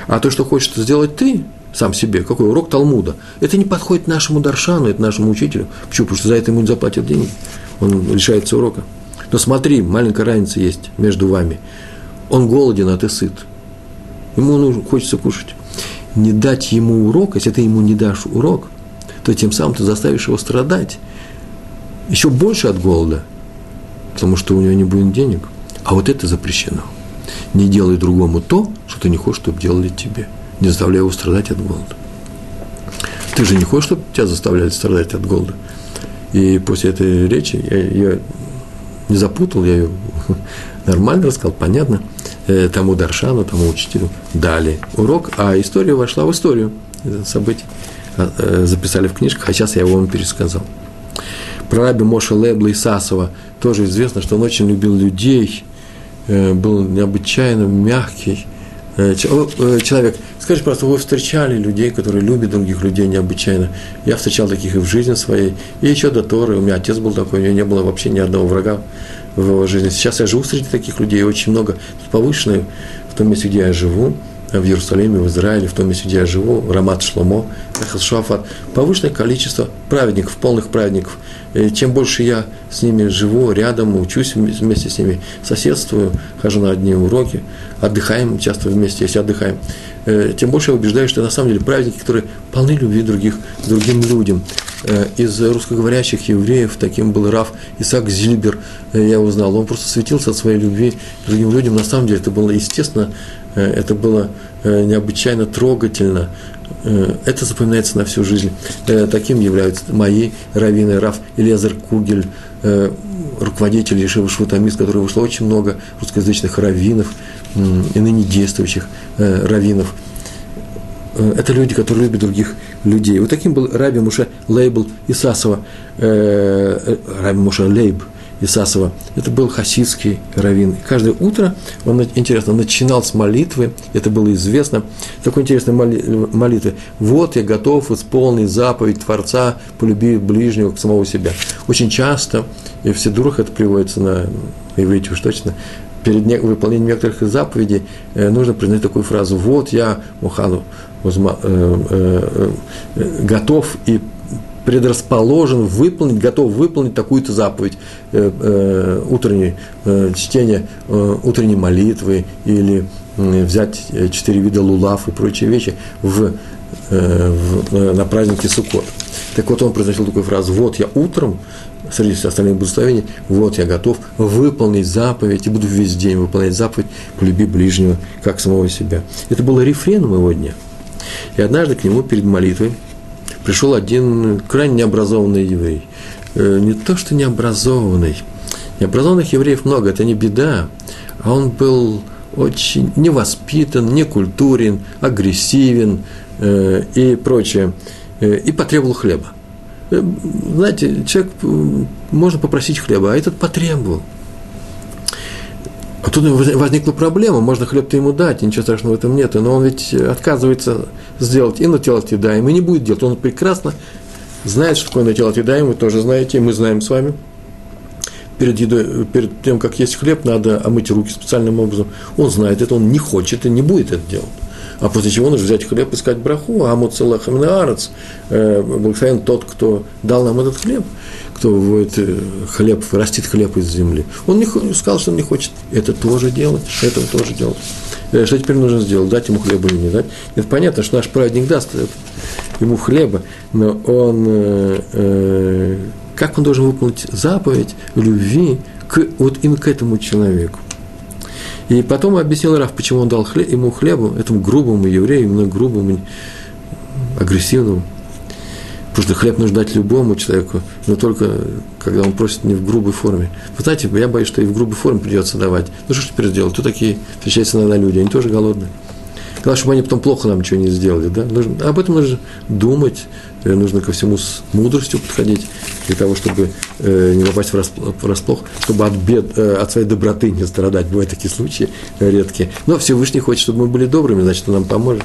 А то, что хочет сделать ты, сам себе, какой урок Талмуда, это не подходит нашему Даршану, это нашему учителю. Почему? Потому что за это ему не заплатят деньги. Он лишается урока. Но смотри, маленькая разница есть между вами. Он голоден, а ты сыт. Ему нужно, хочется кушать. Не дать ему урок, если ты ему не дашь урок, то тем самым ты заставишь его страдать еще больше от голода, потому что у него не будет денег. А вот это запрещено. Не делай другому то, что ты не хочешь, чтобы делали тебе. Не заставляй его страдать от голода. Ты же не хочешь, чтобы тебя заставляли страдать от голода. И после этой речи я ее не запутал, я ее нормально рассказал, понятно. Э, тому Даршану, тому учителю дали урок, а история вошла в историю. Э, записали в книжках, а сейчас я его вам пересказал. Про раби Моша Лебла и тоже известно, что он очень любил людей, э, был необычайно мягкий э, э, человек. Скажите, просто вы встречали людей, которые любят других людей необычайно. Я встречал таких и в жизни своей, и еще до Торы. У меня отец был такой, у него не было вообще ни одного врага в его жизни. Сейчас я живу среди таких людей, очень много повышенных в том месте, где я живу в Иерусалиме, в Израиле, в том месте, где я живу, Рамат Шломо, Шуафат, повышенное количество праведников, полных праведников. И чем больше я с ними живу, рядом, учусь вместе с ними, соседствую, хожу на одни уроки, отдыхаем часто вместе, если отдыхаем, э, тем больше я убеждаюсь, что на самом деле праведники, которые полны любви других, другим людям. Э, из русскоговорящих евреев таким был Раф Исаак Зильбер, э, я узнал, он просто светился от своей любви к другим людям, на самом деле это было естественно, это было необычайно трогательно, это запоминается на всю жизнь. Таким являются мои раввины Раф Илезер Кугель, руководитель Ешивы Швутамис, который вышло очень много русскоязычных раввинов и ныне действующих раввинов – Э, это люди, которые любят других людей. Вот таким был Раби Муше Лейбл Исасова, э, э Раби Муше Лейб Исасова. Это был хасидский раввин. каждое утро он, интересно, начинал с молитвы, это было известно, такой интересной молитвы. «Вот я готов исполнить заповедь Творца, полюби ближнего к самого себя». Очень часто, и в Сидурах это приводится на иврите уж точно, перед выполнением некоторых заповедей э, нужно признать такую фразу «Вот я, Мухану, Э, э, э, готов и предрасположен выполнить, готов выполнить такую-то заповедь утренней чтения утренней молитвы или взять четыре вида лулав и прочие вещи в, в, на празднике Суккот. Так вот он произносил такую фразу, вот я утром, среди остальных благословений, вот я готов выполнить заповедь, и буду весь день выполнять заповедь, полюби ближнего, как самого себя. Это было рефреном его дня – и однажды к нему перед молитвой пришел один крайне необразованный еврей. Э, не то, что необразованный. Необразованных евреев много, это не беда. А он был очень невоспитан, некультурен, агрессивен э, и прочее. Э, и потребовал хлеба. Знаете, человек, можно попросить хлеба, а этот потребовал. А тут возникла проблема, можно хлеб-то ему дать, ничего страшного в этом нет, но он ведь отказывается сделать и на тело едаем, и не будет делать. Он прекрасно знает, что такое на тело едаем, вы тоже знаете, и мы знаем с вами. Перед, едой, перед тем, как есть хлеб, надо омыть руки специальным образом. Он знает это, он не хочет и не будет это делать. А после чего нужно взять хлеб и сказать браху, а амуцелах аминаарец, э, благословен тот, кто дал нам этот хлеб кто выводит э, хлеб, растит хлеб из земли. Он не сказал, что он не хочет это тоже делать, этого тоже делать. Э, что теперь нужно сделать? Дать ему хлеба или не дать? Это понятно, что наш праведник даст ему хлеба, но он, э, как он должен выполнить заповедь любви к, вот именно к этому человеку? И потом объяснил Раф, почему он дал хлеб, ему хлебу, этому грубому еврею, именно грубому, агрессивному, Потому что хлеб нужно дать любому человеку, но только когда он просит не в грубой форме. Вы знаете, я боюсь, что и в грубой форме придется давать. Ну что ж теперь сделать? Кто такие встречаются иногда люди? Они тоже голодные. Главное, чтобы они потом плохо нам ничего не сделали. Да? Нужно, об этом нужно думать, нужно ко всему с мудростью подходить, для того, чтобы э, не попасть врасплох, чтобы от, бед, э, от своей доброты не страдать. Бывают такие случаи редкие. Но Всевышний хочет, чтобы мы были добрыми, значит, он нам поможет.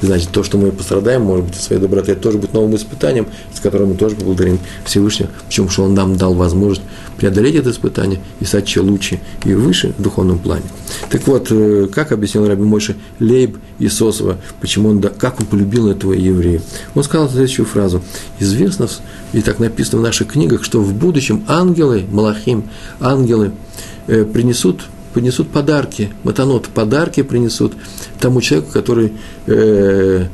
Значит, то, что мы пострадаем, может быть, от своей доброты, это тоже будет новым испытанием, с которым мы тоже поблагодарим Всевышнего. Почему? Что Он нам дал возможность преодолеть это испытание и стать еще лучше и выше в духовном плане. Так вот, э, как объяснил Раби Мойша Лейб и Сосова, почему он, как он полюбил этого еврея? Он сказал следующую фразу. Известно, и так написано в наших книгах, что в будущем ангелы, Малахим, ангелы э, принесут принесут подарки, матанот, подарки принесут тому человеку, который э,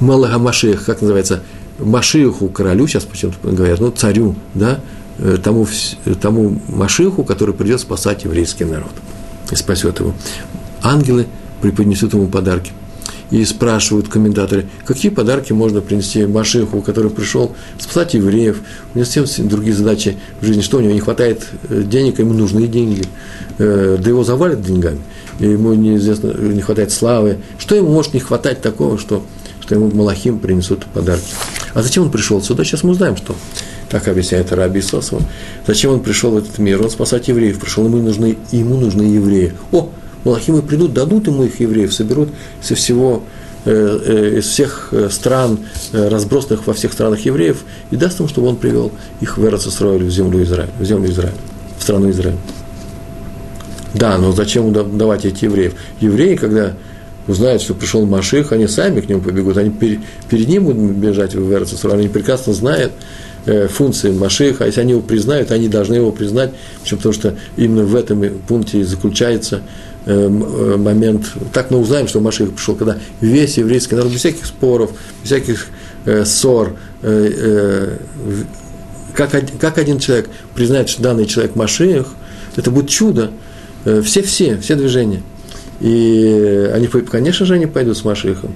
Малага Машех, как называется, Машиху, королю, сейчас почему-то говорят, ну, царю, да, э, тому, тому Машиху, который придет спасать еврейский народ и спасет его. Ангелы преподнесут ему подарки – и спрашивают комментаторы, какие подарки можно принести Машиху, который пришел спасать евреев, у него совсем другие задачи в жизни, что у него не хватает э, денег, ему нужны деньги, э, да его завалят деньгами, ему неизвестно, не хватает славы, что ему может не хватать такого, что, что ему Малахим принесут подарки. А зачем он пришел сюда? Сейчас мы узнаем, что. Так объясняет Раби Сосова. Зачем он пришел в этот мир? Он спасать евреев пришел, ему нужны, ему нужны евреи. О, Малахимы придут, дадут ему их евреев, соберут со всего, э, э, из всех э, стран, разбросанных во всех странах евреев, и даст им, чтобы он привел их в Эрцисроиль, в землю Израиля, в землю Израиля, в страну Израиля. Да, но зачем давать этих евреев? Евреи, когда узнают, что пришел Маших, они сами к нему побегут, они перед, перед ним будут бежать в Эрцисроиль, они прекрасно знают, функции Машиха, если они его признают, они должны его признать, потому что именно в этом пункте заключается Э, э, момент, так мы узнаем, что Маших пришел, когда весь еврейский народ, без всяких споров, без всяких э, ссор, э, э, как, как один человек признает, что данный человек Маших, это будет чудо, все-все, э, все движения. И они, конечно же, они пойдут с Машихом.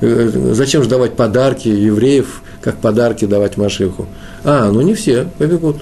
Э, зачем же давать подарки евреев, как подарки давать Машиху? А, ну не все побегут.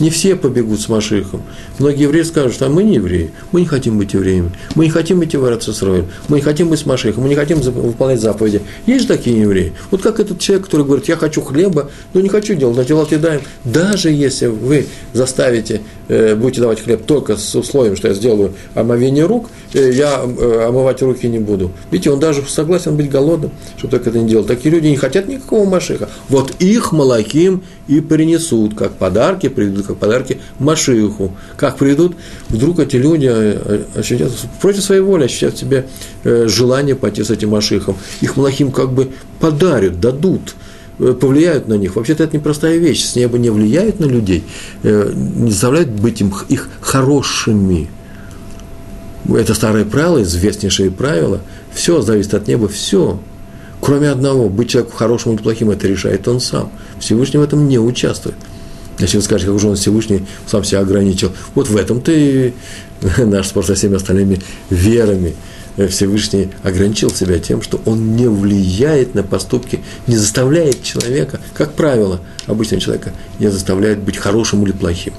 Не все побегут с Машихом. Многие евреи скажут, что мы не евреи, мы не хотим быть евреями, мы не хотим идти в Арацисроиль, мы не хотим быть с Машихом, мы не хотим выполнять заповеди. Есть же такие евреи. Вот как этот человек, который говорит, я хочу хлеба, но не хочу делать, а делать едаем. Даже если вы заставите, э, будете давать хлеб только с условием, что я сделаю омовение рук, э, я э, омывать руки не буду. Видите, он даже согласен быть голодным, чтобы так это не делать. Такие люди не хотят никакого Машиха. Вот их Малахим и принесут, как подарки, приведут как подарки Машиху. Как приведут, вдруг эти люди э, ощутят, против своей воли ощутят в себе э, желание пойти с этим Машихом. Их Малахим как бы подарят, дадут, э, повлияют на них. Вообще-то это непростая вещь. С неба не влияют на людей, не заставляют быть им, их хорошими. Это старое правило, известнейшее правило. Все зависит от неба, все. Кроме одного, быть человеком хорошим или плохим, это решает он сам. Всевышний в этом не участвует. Если вы скажете, как же он Всевышний сам себя ограничил. Вот в этом-то и наш спор со всеми остальными верами. Всевышний ограничил себя тем, что он не влияет на поступки, не заставляет человека, как правило, обычного человека, не заставляет быть хорошим или плохим.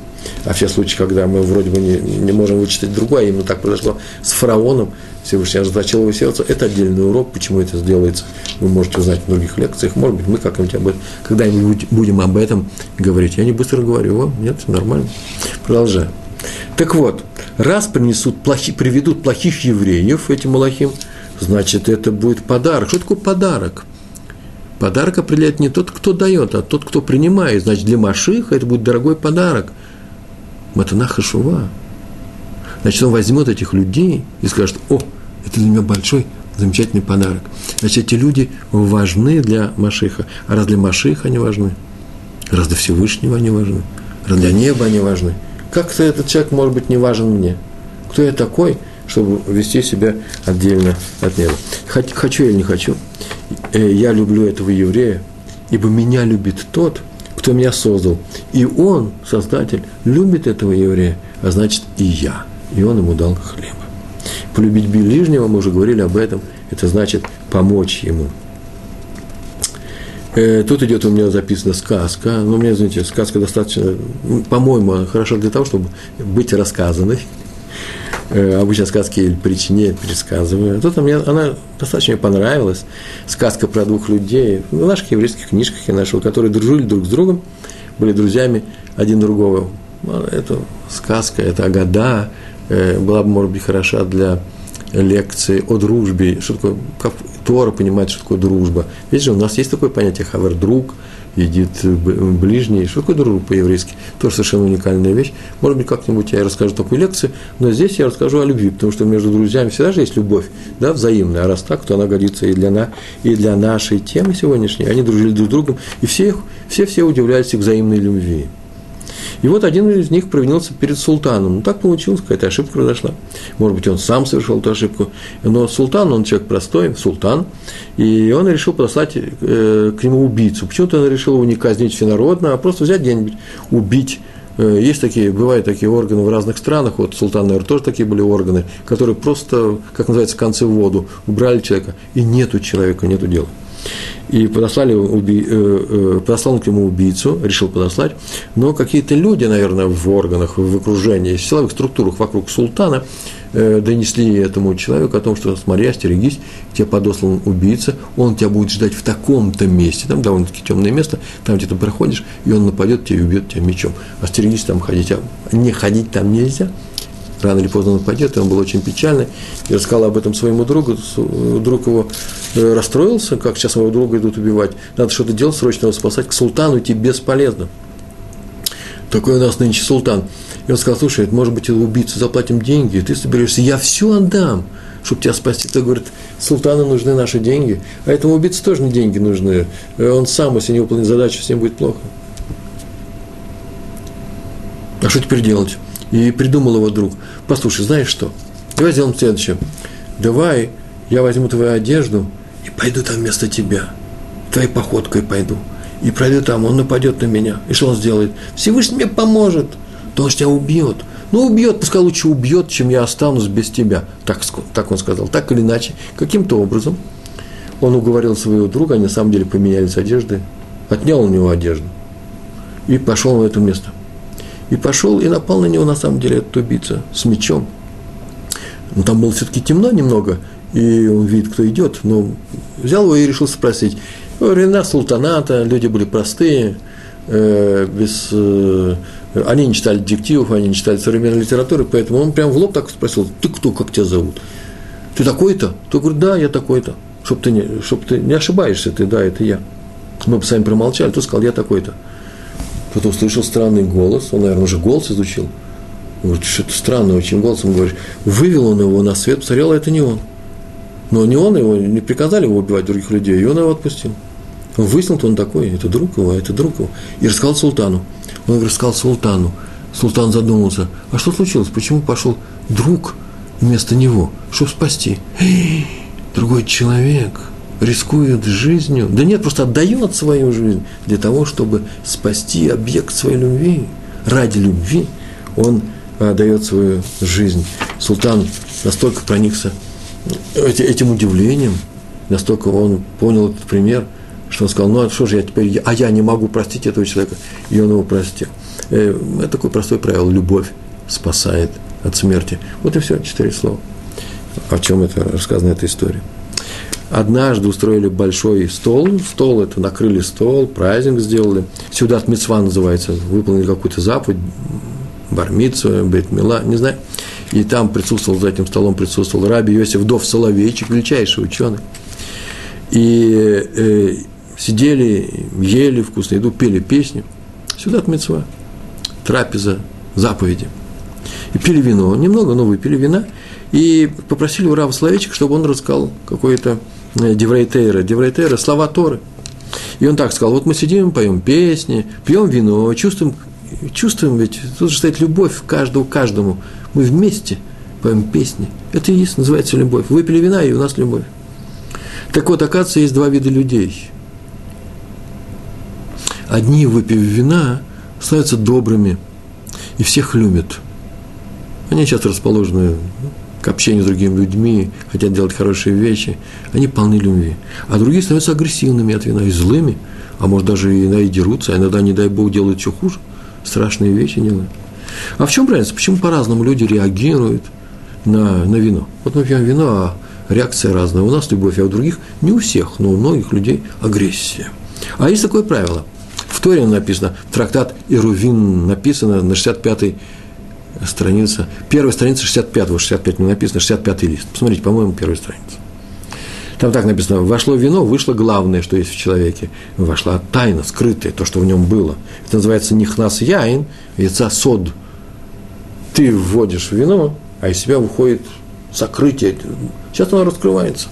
А все случаи, когда мы вроде бы не, не можем вычитать другое, именно так произошло с фараоном, Всевышний ожесточил его сердце, это отдельный урок, почему это сделается, вы можете узнать в других лекциях, может быть, мы как-нибудь об этом, когда-нибудь будем об этом говорить. Я не быстро говорю, вам, нет, нормально. Продолжаем. Так вот, раз принесут плохи, приведут плохих евреев, этим Малахим, значит, это будет подарок. Что такое подарок? Подарок определяет не тот, кто дает, а тот, кто принимает. Значит, для Машиха это будет дорогой подарок – Матанаха Шува. Значит, он возьмет этих людей и скажет, о, это для меня большой, замечательный подарок. Значит, эти люди важны для Машиха. А раз для Машиха они важны, раз для Всевышнего они важны, раз для неба они важны, как-то этот человек может быть не важен мне? Кто я такой, чтобы вести себя отдельно от неба? Хочу или не хочу, э, я люблю этого еврея, ибо меня любит тот – кто меня создал. И он, Создатель, любит этого еврея, а значит и я. И он ему дал хлеба. Полюбить ближнего, мы уже говорили об этом, это значит помочь ему. Э, тут идет у меня записана сказка, но мне, извините, сказка достаточно, по-моему, хорошо для того, чтобы быть рассказанной. Э, обычно сказки или причине пересказываю. А тут мне она достаточно мне понравилась. Сказка про двух людей. В наших еврейских книжках я нашел, которые дружили друг с другом, были друзьями один другого. Ну, это сказка, это Агада, э, была бы, может быть, хороша для лекции о дружбе, что такое, как Тора понимает, что такое дружба. Же у нас есть такое понятие хавер друг, едит ближний. Что такое друг по-еврейски? Тоже совершенно уникальная вещь. Может быть, как-нибудь я расскажу такую лекцию, но здесь я расскажу о любви, потому что между друзьями всегда же есть любовь, да, взаимная. А раз так, то она годится и для, на, и для нашей темы сегодняшней. Они дружили друг с другом, и все, все, все удивляются их взаимной любви. И вот один из них провинился перед султаном. Ну, так получилось, какая-то ошибка произошла. Может быть, он сам совершил эту ошибку. Но султан, он человек простой, султан, и он решил послать э, к нему убийцу. Почему-то он решил его не казнить всенародно, а просто взять где-нибудь, убить. Э, есть такие, бывают такие органы в разных странах, вот султан, наверное, тоже такие были органы, которые просто, как называется, концы в воду, убрали человека, и нету человека, нету дела и подослали, уби, э, э, подослал к нему убийцу, решил подослать, но какие-то люди, наверное, в органах, в окружении, в силовых структурах вокруг султана э, донесли этому человеку о том, что смотри, остерегись, тебе подослан убийца, он тебя будет ждать в таком-то месте, там довольно-таки темное место, там где ты проходишь, и он нападет тебе и убьет тебя мечом. Остерегись там ходить, а не ходить там нельзя, рано или поздно нападет, и он был очень печальный, и рассказал об этом своему другу, друг его э, расстроился, как сейчас моего друга идут убивать, надо что-то делать, срочно его спасать, к султану идти бесполезно. Такой у нас нынче султан. И он сказал, слушай, может быть, убийцу заплатим деньги, ты соберешься, я все отдам, чтобы тебя спасти. Ты говорит, султану нужны наши деньги, а этому убийце тоже не деньги нужны. Э, он сам, если не выполнит задачу, ним будет плохо. А что теперь делать? И придумал его друг. Послушай, знаешь что? Давай сделаем следующее. Давай я возьму твою одежду и пойду там вместо тебя. Твоей походкой пойду. И пройду там, он нападет на меня. И что он сделает? Всевышний мне поможет. То он тебя убьет. Ну, убьет, пускай лучше убьет, чем я останусь без тебя. Так, так он сказал. Так или иначе, каким-то образом он уговорил своего друга, они на самом деле поменялись одежды, отнял у него одежду и пошел в это место – и пошел и напал на него, на самом деле, этот убийца с мечом. Но там было все-таки темно немного, и он видит, кто идет, но взял его и решил спросить. Времена султаната, люди были простые, э, без, э, они не читали диктивов, они не читали современной литературы, поэтому он прям в лоб так спросил, ты кто, как тебя зовут? Ты такой-то? Тот говорит, да, я такой-то. Чтоб ты, не, чтоб ты не ошибаешься, ты, да, это я. Мы бы сами промолчали, тот сказал, я такой-то. Потом услышал странный голос, он, наверное, уже голос изучил. Он говорит, что-то странное очень голосом говоришь. Вывел он его на свет, посмотрел, а это не он. Но не он его, не приказали его убивать других людей, и он его отпустил. Он выяснил, что он такой, это друг его, это друг его. И рассказал султану. Он рассказал султану. Султан задумался, а что случилось, почему пошел друг вместо него, чтобы спасти? Другой человек – рискует жизнью, да нет, просто отдает свою жизнь для того, чтобы спасти объект своей любви. Ради любви он отдает свою жизнь. Султан настолько проникся этим удивлением, настолько он понял этот пример, что он сказал, ну а что же я теперь, а я не могу простить этого человека, и он его простил. Э, это такое простое правило, любовь спасает от смерти. Вот и все, четыре слова. О чем это рассказана эта история. Однажды устроили большой стол, стол это накрыли стол, праздник сделали. סעודת מצווה называется, выполнили какую-то заповедь, бар-мицву, ברית מילה, не знаю. И там присутствовал, за этим столом присутствовал Раби Йосиф Дов Соловейчик, величайший ученый. И э, сидели, ели вкусно еду, пели песни. סעודת מצווה, трапеза, заповеди. И пили вино, немного, но выпили вина, и попросили у Рава Соловейчика, чтобы он рассказал какой-то Э, Деврейтейра. Деврейтейра – слова Торы. И он так сказал, вот мы сидим, поем песни, пьем вино, чувствуем, чувствуем ведь, тут же стоит любовь каждого к каждому. Мы вместе поем песни. Это и есть, называется любовь. Выпили вина, и у нас любовь. Так вот, оказывается, есть два вида людей. Одни, выпив вина, становятся добрыми и всех любят. Они часто расположены к общению с другими людьми, хотят делать хорошие вещи, они полны любви. А другие становятся агрессивными от вина и злыми, а может даже и иногда дерутся, а иногда, не дай Бог, делают еще хуже, страшные вещи делают. А в чем разница? Почему по-разному люди реагируют на, на вино? Вот мы пьем вино, а реакция разная. У нас любовь, а у других, не у всех, но у многих людей агрессия. А есть такое правило. В Торе написано, трактат Ирувин написано на 65-й страница, первая страница 65, 65 не написано, 65 лист. Посмотрите, по-моему, первая страница. Там так написано, вошло вино, вышло главное, что есть в человеке. Вошла тайна, скрытая, то, что в нем было. Это называется нихнас яин, яйца сод. Ты вводишь вино, а из себя выходит сокрытие. Сейчас оно раскрывается.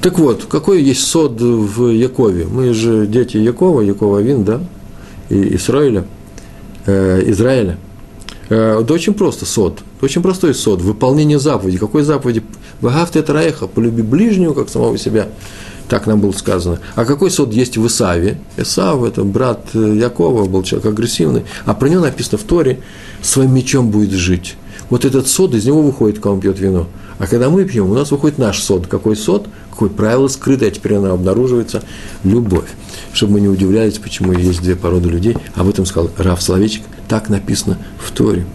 Так вот, какой есть сод в Якове? Мы же дети Якова, Якова Вин, да? И Израиля. Э, Израиля. Это очень просто сод. Очень простой сод. Выполнение заповеди. Какой заповеди? Вагав ты раеха, полюби ближнего, как самого себя. Так нам было сказано. А какой сод есть в Исаве? Исав – это брат э, Якова, был человек агрессивный. А про него написано в Торе, своим мечом будет жить. Вот этот сод, из него выходит, когда он пьет вино. А когда мы пьем, у нас выходит наш сод. Какой сод? Какое правило скрытое, а теперь оно обнаруживается – любовь. Чтобы мы не удивлялись, почему есть две породы людей. Об этом сказал Раф Соловейчик. Так написано в Торе.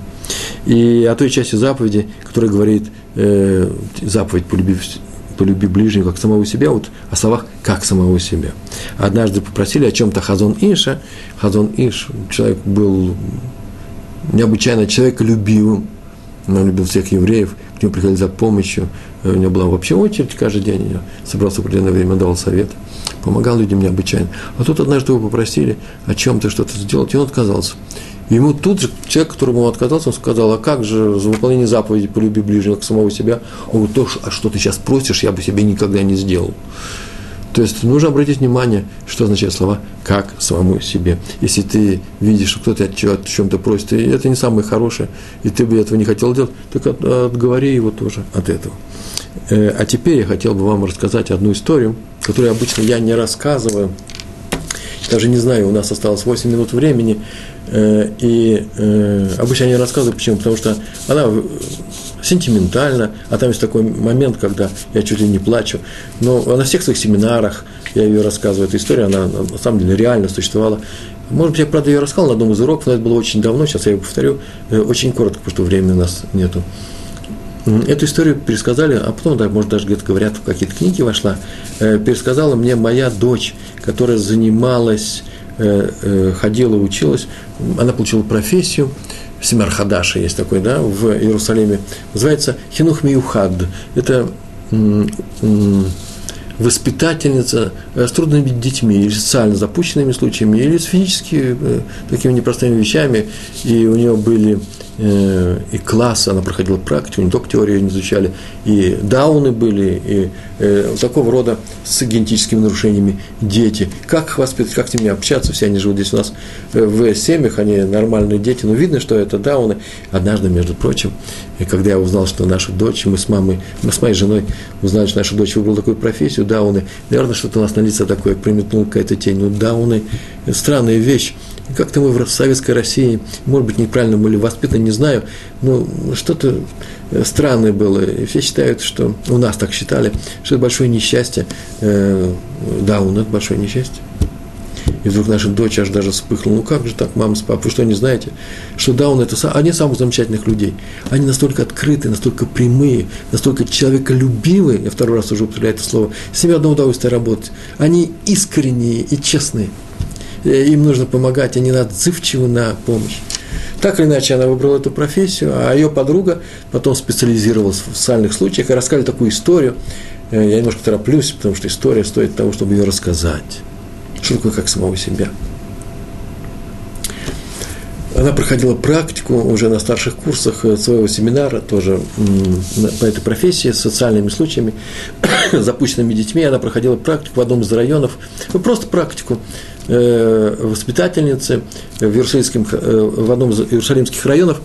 И о той части заповеди, которая говорит э, заповедь полюби, полюби ближнего как самого себя, вот о словах как самого себя. Однажды попросили о чем-то Хазон Иша. Хазон Иш, человек был необычайно человеколюбивым, он любил всех евреев, к нему приходили за помощью, у него была вообще очередь каждый день, собрался определенное время, давал совет, помогал людям необычайно. А тут однажды его попросили о чем-то что-то сделать, и он отказался. Ему тут же человек, которому он отказался, он сказал, а как же за выполнение заповеди полюби ближнего к самого себя? Он говорит, то, а что ты сейчас просишь, я бы себе никогда не сделал. То есть нужно обратить внимание, что означают слова «как самому себе». Если ты видишь, что кто-то о чем-то просит, и это не самое хорошее, и ты бы этого не хотел делать, так от, отговори его тоже от этого. Э, а теперь я хотел бы вам рассказать одну историю, которую обычно я не рассказываю. Даже не знаю, у нас осталось 8 минут времени, Э, и э, обычно я не рассказываю, почему, потому что она сентиментальна, а там есть такой момент, когда я чуть ли не плачу. Но на всех своих семинарах я ее рассказываю, эта история, она на самом деле реально существовала. Может быть, я, правда, ее рассказал на одном из уроков, но это было очень давно, сейчас я ее повторю, э, очень коротко, потому что времени у нас нету. Эту историю пересказали, а потом, да, может, даже где-то говорят, в какие-то книги вошла, пересказала мне моя дочь, которая занималась Э, э, ходила, училась, она получила профессию, Семар Хадаша есть такой, да, в Иерусалиме, называется Хинух Миюхад. Это воспитательница э, с трудными детьми, или социально запущенными случаями, или с физически такими непростыми вещами, и у нее были Э, и классы, она проходила практику, не только теорию не изучали, и дауны были, и э, такого рода с генетическими нарушениями дети. Как их воспитывать, как с ними общаться, все они живут здесь у нас э, в семьях, они нормальные дети, но видно, что это дауны. Однажды, между прочим, и когда я узнал, что наша дочь, мы с мамой, мы с моей женой узнали, что наша дочь выбрала такую профессию, дауны, наверное, что-то у нас на лице такое, приметнула какая-то тень, ну, дауны, странная вещь, как-то мы в советской России, может быть, неправильно были воспитаны, не знаю, но что-то э, странное было. И все считают, что у нас так считали, что это большое несчастье. Э, да, у нас большое несчастье. И вдруг наша дочь аж даже вспыхнула. Ну как же так, мама с папой, вы что, не знаете? Что Даун – это они самых замечательных людей. Они настолько открытые, настолько прямые, настолько человеколюбивые, я второй раз уже употребляю это слово, с ними одно удовольствие работать. Они искренние и честные. Э, им нужно помогать, они отзывчивы на помощь. Так или иначе, она выбрала эту профессию, а ее подруга потом специализировалась в социальных случаях и рассказали такую историю. Э, я немножко тороплюсь, потому что история стоит того, чтобы ее рассказать. Что такое как самого себя? Она проходила практику уже на старших курсах э, своего семинара, тоже по этой профессии, с социальными случаями, запущенными детьми. Она проходила практику в одном из районов, ну, просто практику Э, воспитательницы в, Иерусалимском, э, в одном из иерусалимских районов.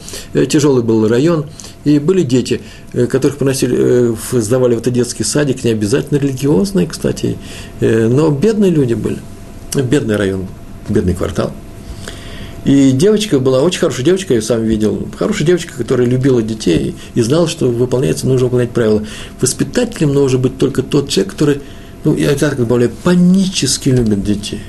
Тяжелый был район, и были дети, которых поносили, сдавали в этот детский садик, не обязательно религиозные, кстати, но бедные люди были. Бедный район, бедный квартал. И девочка была очень хорошая девочка, я ее сам видел. Хорошая девочка, которая любила детей и знала, что выполняется, нужно выполнять правила. Воспитателем должен быть только тот человек, который, ну, я так добавляю, панически любит детей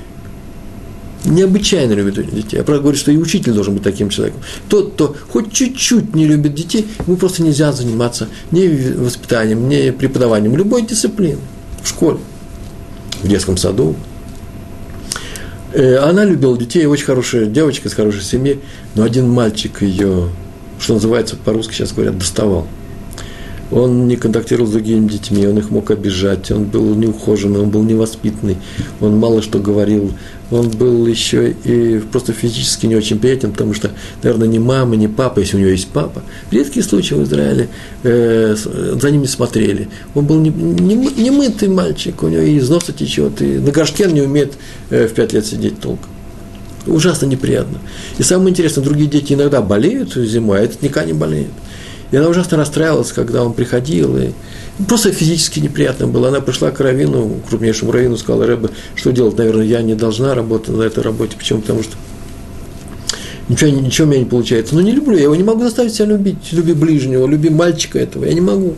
необычайно любит детей. Я правда говорю, что и учитель должен быть таким человеком. Тот, кто хоть чуть-чуть не любит детей, ему просто нельзя заниматься ни воспитанием, ни преподаванием любой дисциплины в школе, в детском саду. Э, она любила детей, очень хорошая девочка с хорошей семьей, но один мальчик ее что называется, по-русски сейчас говорят, доставал. Он не контактировал с другими детьми, он их мог обижать, он был неухоженный, он был невоспитанный, он мало что говорил, он был еще и просто физически не очень приятен, потому что, наверное, ни мама, ни папа, если у него есть папа, редкие случаи в Израиле э, за ними смотрели. Он был не, не, не мытый мальчик, у него и из носа течет, и на горшке он не умеет э, в пять лет сидеть толком. Ужасно неприятно. И самое интересное, другие дети иногда болеют зимой, а этот никогда не болеет. И она ужасно расстраивалась, когда он приходил, и просто физически неприятно было. Она пришла к Равину, крупнейшему Равину, сказала, Рэбе, что делать? Наверное, я не должна работать на этой работе. Почему? Потому что ничего, ничего у меня не получается. Но не люблю, я его не могу заставить себя любить. Люби ближнего, люби мальчика этого, я не могу.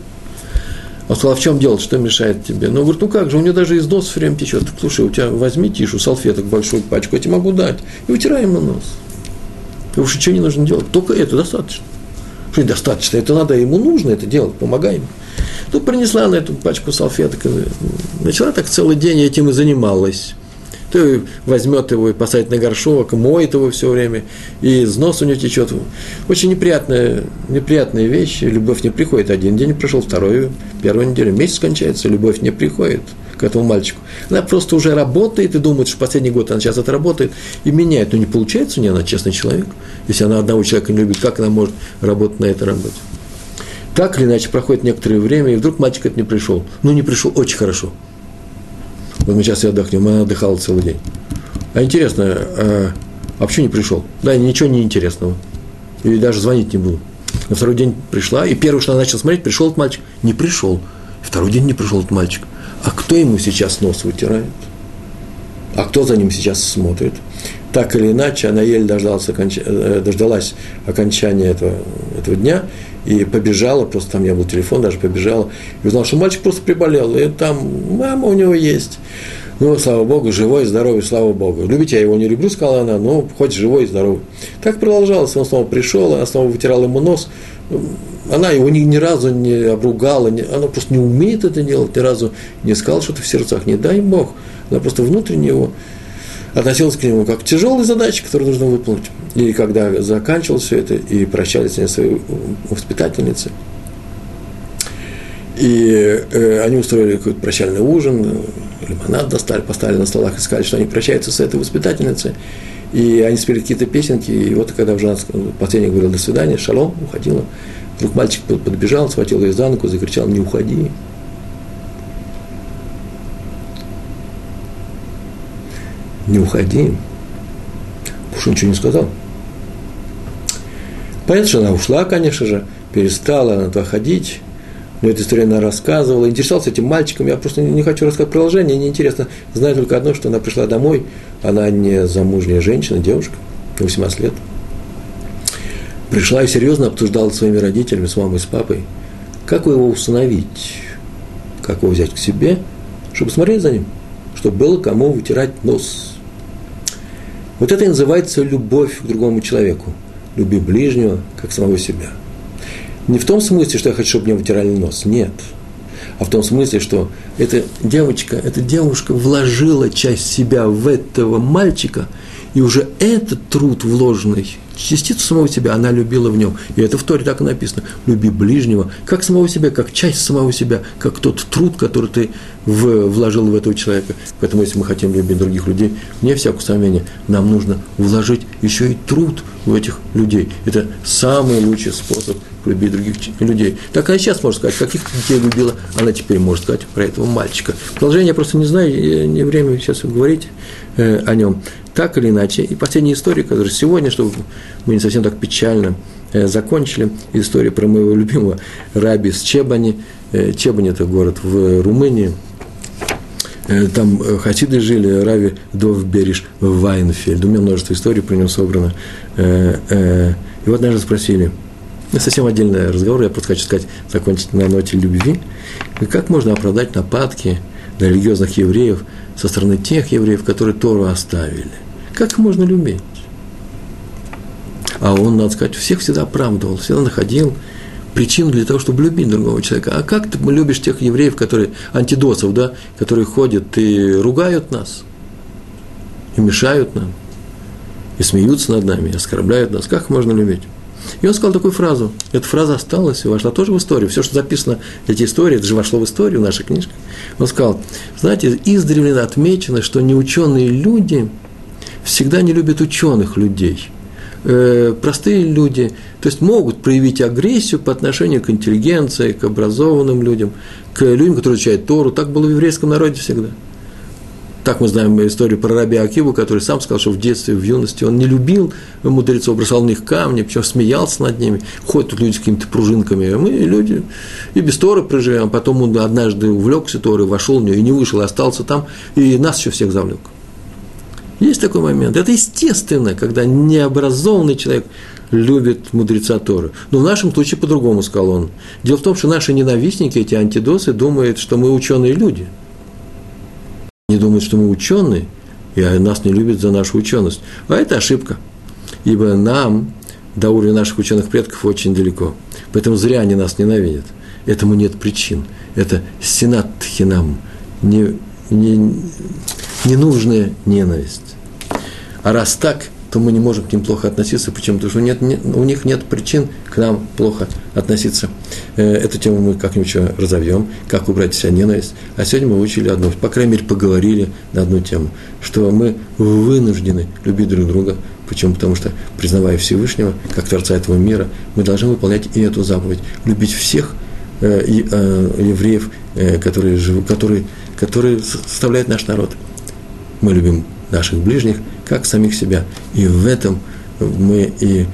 Он сказал, а в чем дело, что мешает тебе? Ну, говорит, ну как же, у него даже из носа время течет. Слушай, у тебя возьми тишу, салфеток большую пачку, я тебе могу дать. И вытирай ему нос. И уж ничего не нужно делать, только это достаточно что недостаточно, это надо, ему нужно это делать, помогай ему. Тут принесла она эту пачку салфеток, начала так целый день этим и занималась. То возьмет его и посадит на горшок, моет его все время, и из носа у него течет. Очень неприятная, неприятные вещи. Любовь не приходит. Один день прошел, второй, первую неделю, месяц кончается, любовь не приходит к этому мальчику. Она просто уже работает и думает, что последний год она сейчас это работает и меняет. Но не получается у нее, она честный человек. Если она одного человека не любит, как она может работать на этой работе? Так или иначе, проходит некоторое время, и вдруг мальчик это не пришел. Ну, не пришел очень хорошо. Вот мы сейчас и отдохнем, она отдыхала целый день. А интересно, а, а почему не пришел? Да, ничего не интересного. Или даже звонить не буду. На второй день пришла, и первое, что она начала смотреть, пришел этот мальчик. Не пришел. Второй день не пришел этот мальчик. А кто ему сейчас нос вытирает? А кто за ним сейчас смотрит? Так или иначе, она еле дождалась, оконч... Э, дождалась окончания этого, этого дня и побежала, просто там не был телефон, даже побежала, и узнала, что мальчик просто приболел, и там мама у него есть. Ну, слава Богу, живой, здоровый, слава Богу. Любить я его не люблю, сказала она, ну, хоть живой и здоровый. Так продолжалось, он снова пришел, она снова вытирала ему нос, она его ни, ни разу не обругала, не, она просто не умеет это делать, ни разу не сказала что-то в сердцах, не дай Бог. Она просто внутренне его относилась к нему как к тяжелой задаче, которую нужно выполнить. И когда заканчивал все это, и прощались они своей воспитательницы, и э, они устроили какой-то прощальный ужин, лимонад достали, поставили на столах и сказали, что они прощаются с этой воспитательницей. И они спели какие-то песенки, и вот когда уже последний говорил «до свидания», шалом, уходила, вдруг мальчик подбежал, схватил ее за ногу, закричал «не уходи». Не уходи. Уж ничего не сказал. Понятно, что она ушла, конечно же, перестала она туда ходить, мне эту историю она рассказывала, интересовался этим мальчиком, я просто не хочу рассказать продолжение, неинтересно. Знаю только одно, что она пришла домой, она не замужняя женщина, девушка, 18 лет. Пришла и серьезно обсуждала с своими родителями, с мамой, с папой, как его усыновить, как его взять к себе, чтобы смотреть за ним, чтобы было кому вытирать нос. Вот это и называется любовь к другому человеку. Люби ближнего, как самого себя – не в том смысле, что я хочу, чтобы мне вытирали нос. Нет. А в том смысле, что эта девочка, эта девушка вложила часть себя в этого мальчика, и уже этот труд вложенный, частицу самого себя, она любила в нем. И это в Торе так и написано. Люби ближнего, как самого себя, как часть самого себя, как тот труд, который ты в, вложил в этого человека. Поэтому, если мы хотим любить других людей, вне всякого сомнения, нам нужно вложить еще и труд в этих людей. Это самый лучший способ любить других людей. Так она сейчас может сказать, каких детей любила, она теперь может сказать про этого мальчика. Продолжение я просто не знаю, не время сейчас говорить э, о нем. Так или иначе, и последняя история, которая сегодня, чтобы мы не совсем так печально э, закончили, история про моего любимого Раби с Чебани. Э, Чебани – это город в Румынии, э, там хасиды жили, Рави Довбериш Вайнфельд. У меня множество историй про него собрано. И вот однажды спросили – совсем отдельный разговор, я просто хочу сказать, закончить на ноте любви. И как можно оправдать нападки на религиозных евреев со стороны тех евреев, которые Тору оставили? Как можно любить? А он, надо сказать, всех всегда оправдывал, всегда находил причину для того, чтобы любить другого человека. А как ты любишь тех евреев, которые, антидосов, да, которые ходят и ругают нас, и мешают нам, и смеются над нами, и оскорбляют нас? Как можно любить? И он сказал такую фразу. Эта фраза осталась и вошла тоже в историю. Все, что записано, эти истории, это же вошло в историю в нашей книжке. Он сказал, знаете, издревле отмечено, что неученые люди всегда не любят ученых людей. Э, простые люди, то есть могут проявить агрессию по отношению к интеллигенции, к образованным людям, к людям, которые изучают Тору. Так было в еврейском народе всегда – так мы знаем историю про Раби Акиву, который сам сказал, что в детстве, в юности он не любил мудрецов, бросал на них камни, причем смеялся над ними. Ходят тут люди с какими-то пружинками, а мы люди и без Торы проживем. Потом он однажды увлекся Торой, вошел в нее и не вышел, остался там, и нас еще всех завлек. Есть такой момент. Это естественно, когда необразованный человек любит мудреца Торы. Но в нашем случае по-другому сказал он. Дело в том, что наши ненавистники, эти антидосы, думают, что мы ученые люди – они думают, что мы ученые, и нас не любят за нашу ученость. А это ошибка, ибо нам до уровня наших ученых предков очень далеко. Поэтому зря они нас ненавидят. Этому нет причин. Это сенат хинам, не, не, ненужная ненависть. А раз так, то мы не можем к ним плохо относиться. Почему? Потому что нет, нет, у них нет причин к нам плохо относиться. Э, эту тему мы как-нибудь разовьем, как убрать вся ненависть. А сегодня мы учили одну, по крайней мере, поговорили на одну тему, что мы вынуждены любить друг друга. Почему? Потому что, признавая Всевышнего, как Творца этого мира, мы должны выполнять и эту заповедь. Любить всех э, э, евреев, которые, живут, которые, которые составляют наш народ. Мы любим наших ближних, как самих себя. И в этом мы и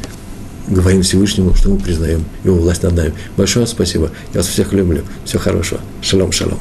говорим Всевышнему, что мы признаем его власть над нами. Большое спасибо. Я вас всех люблю. Всего хорошего. Шалом, шалом.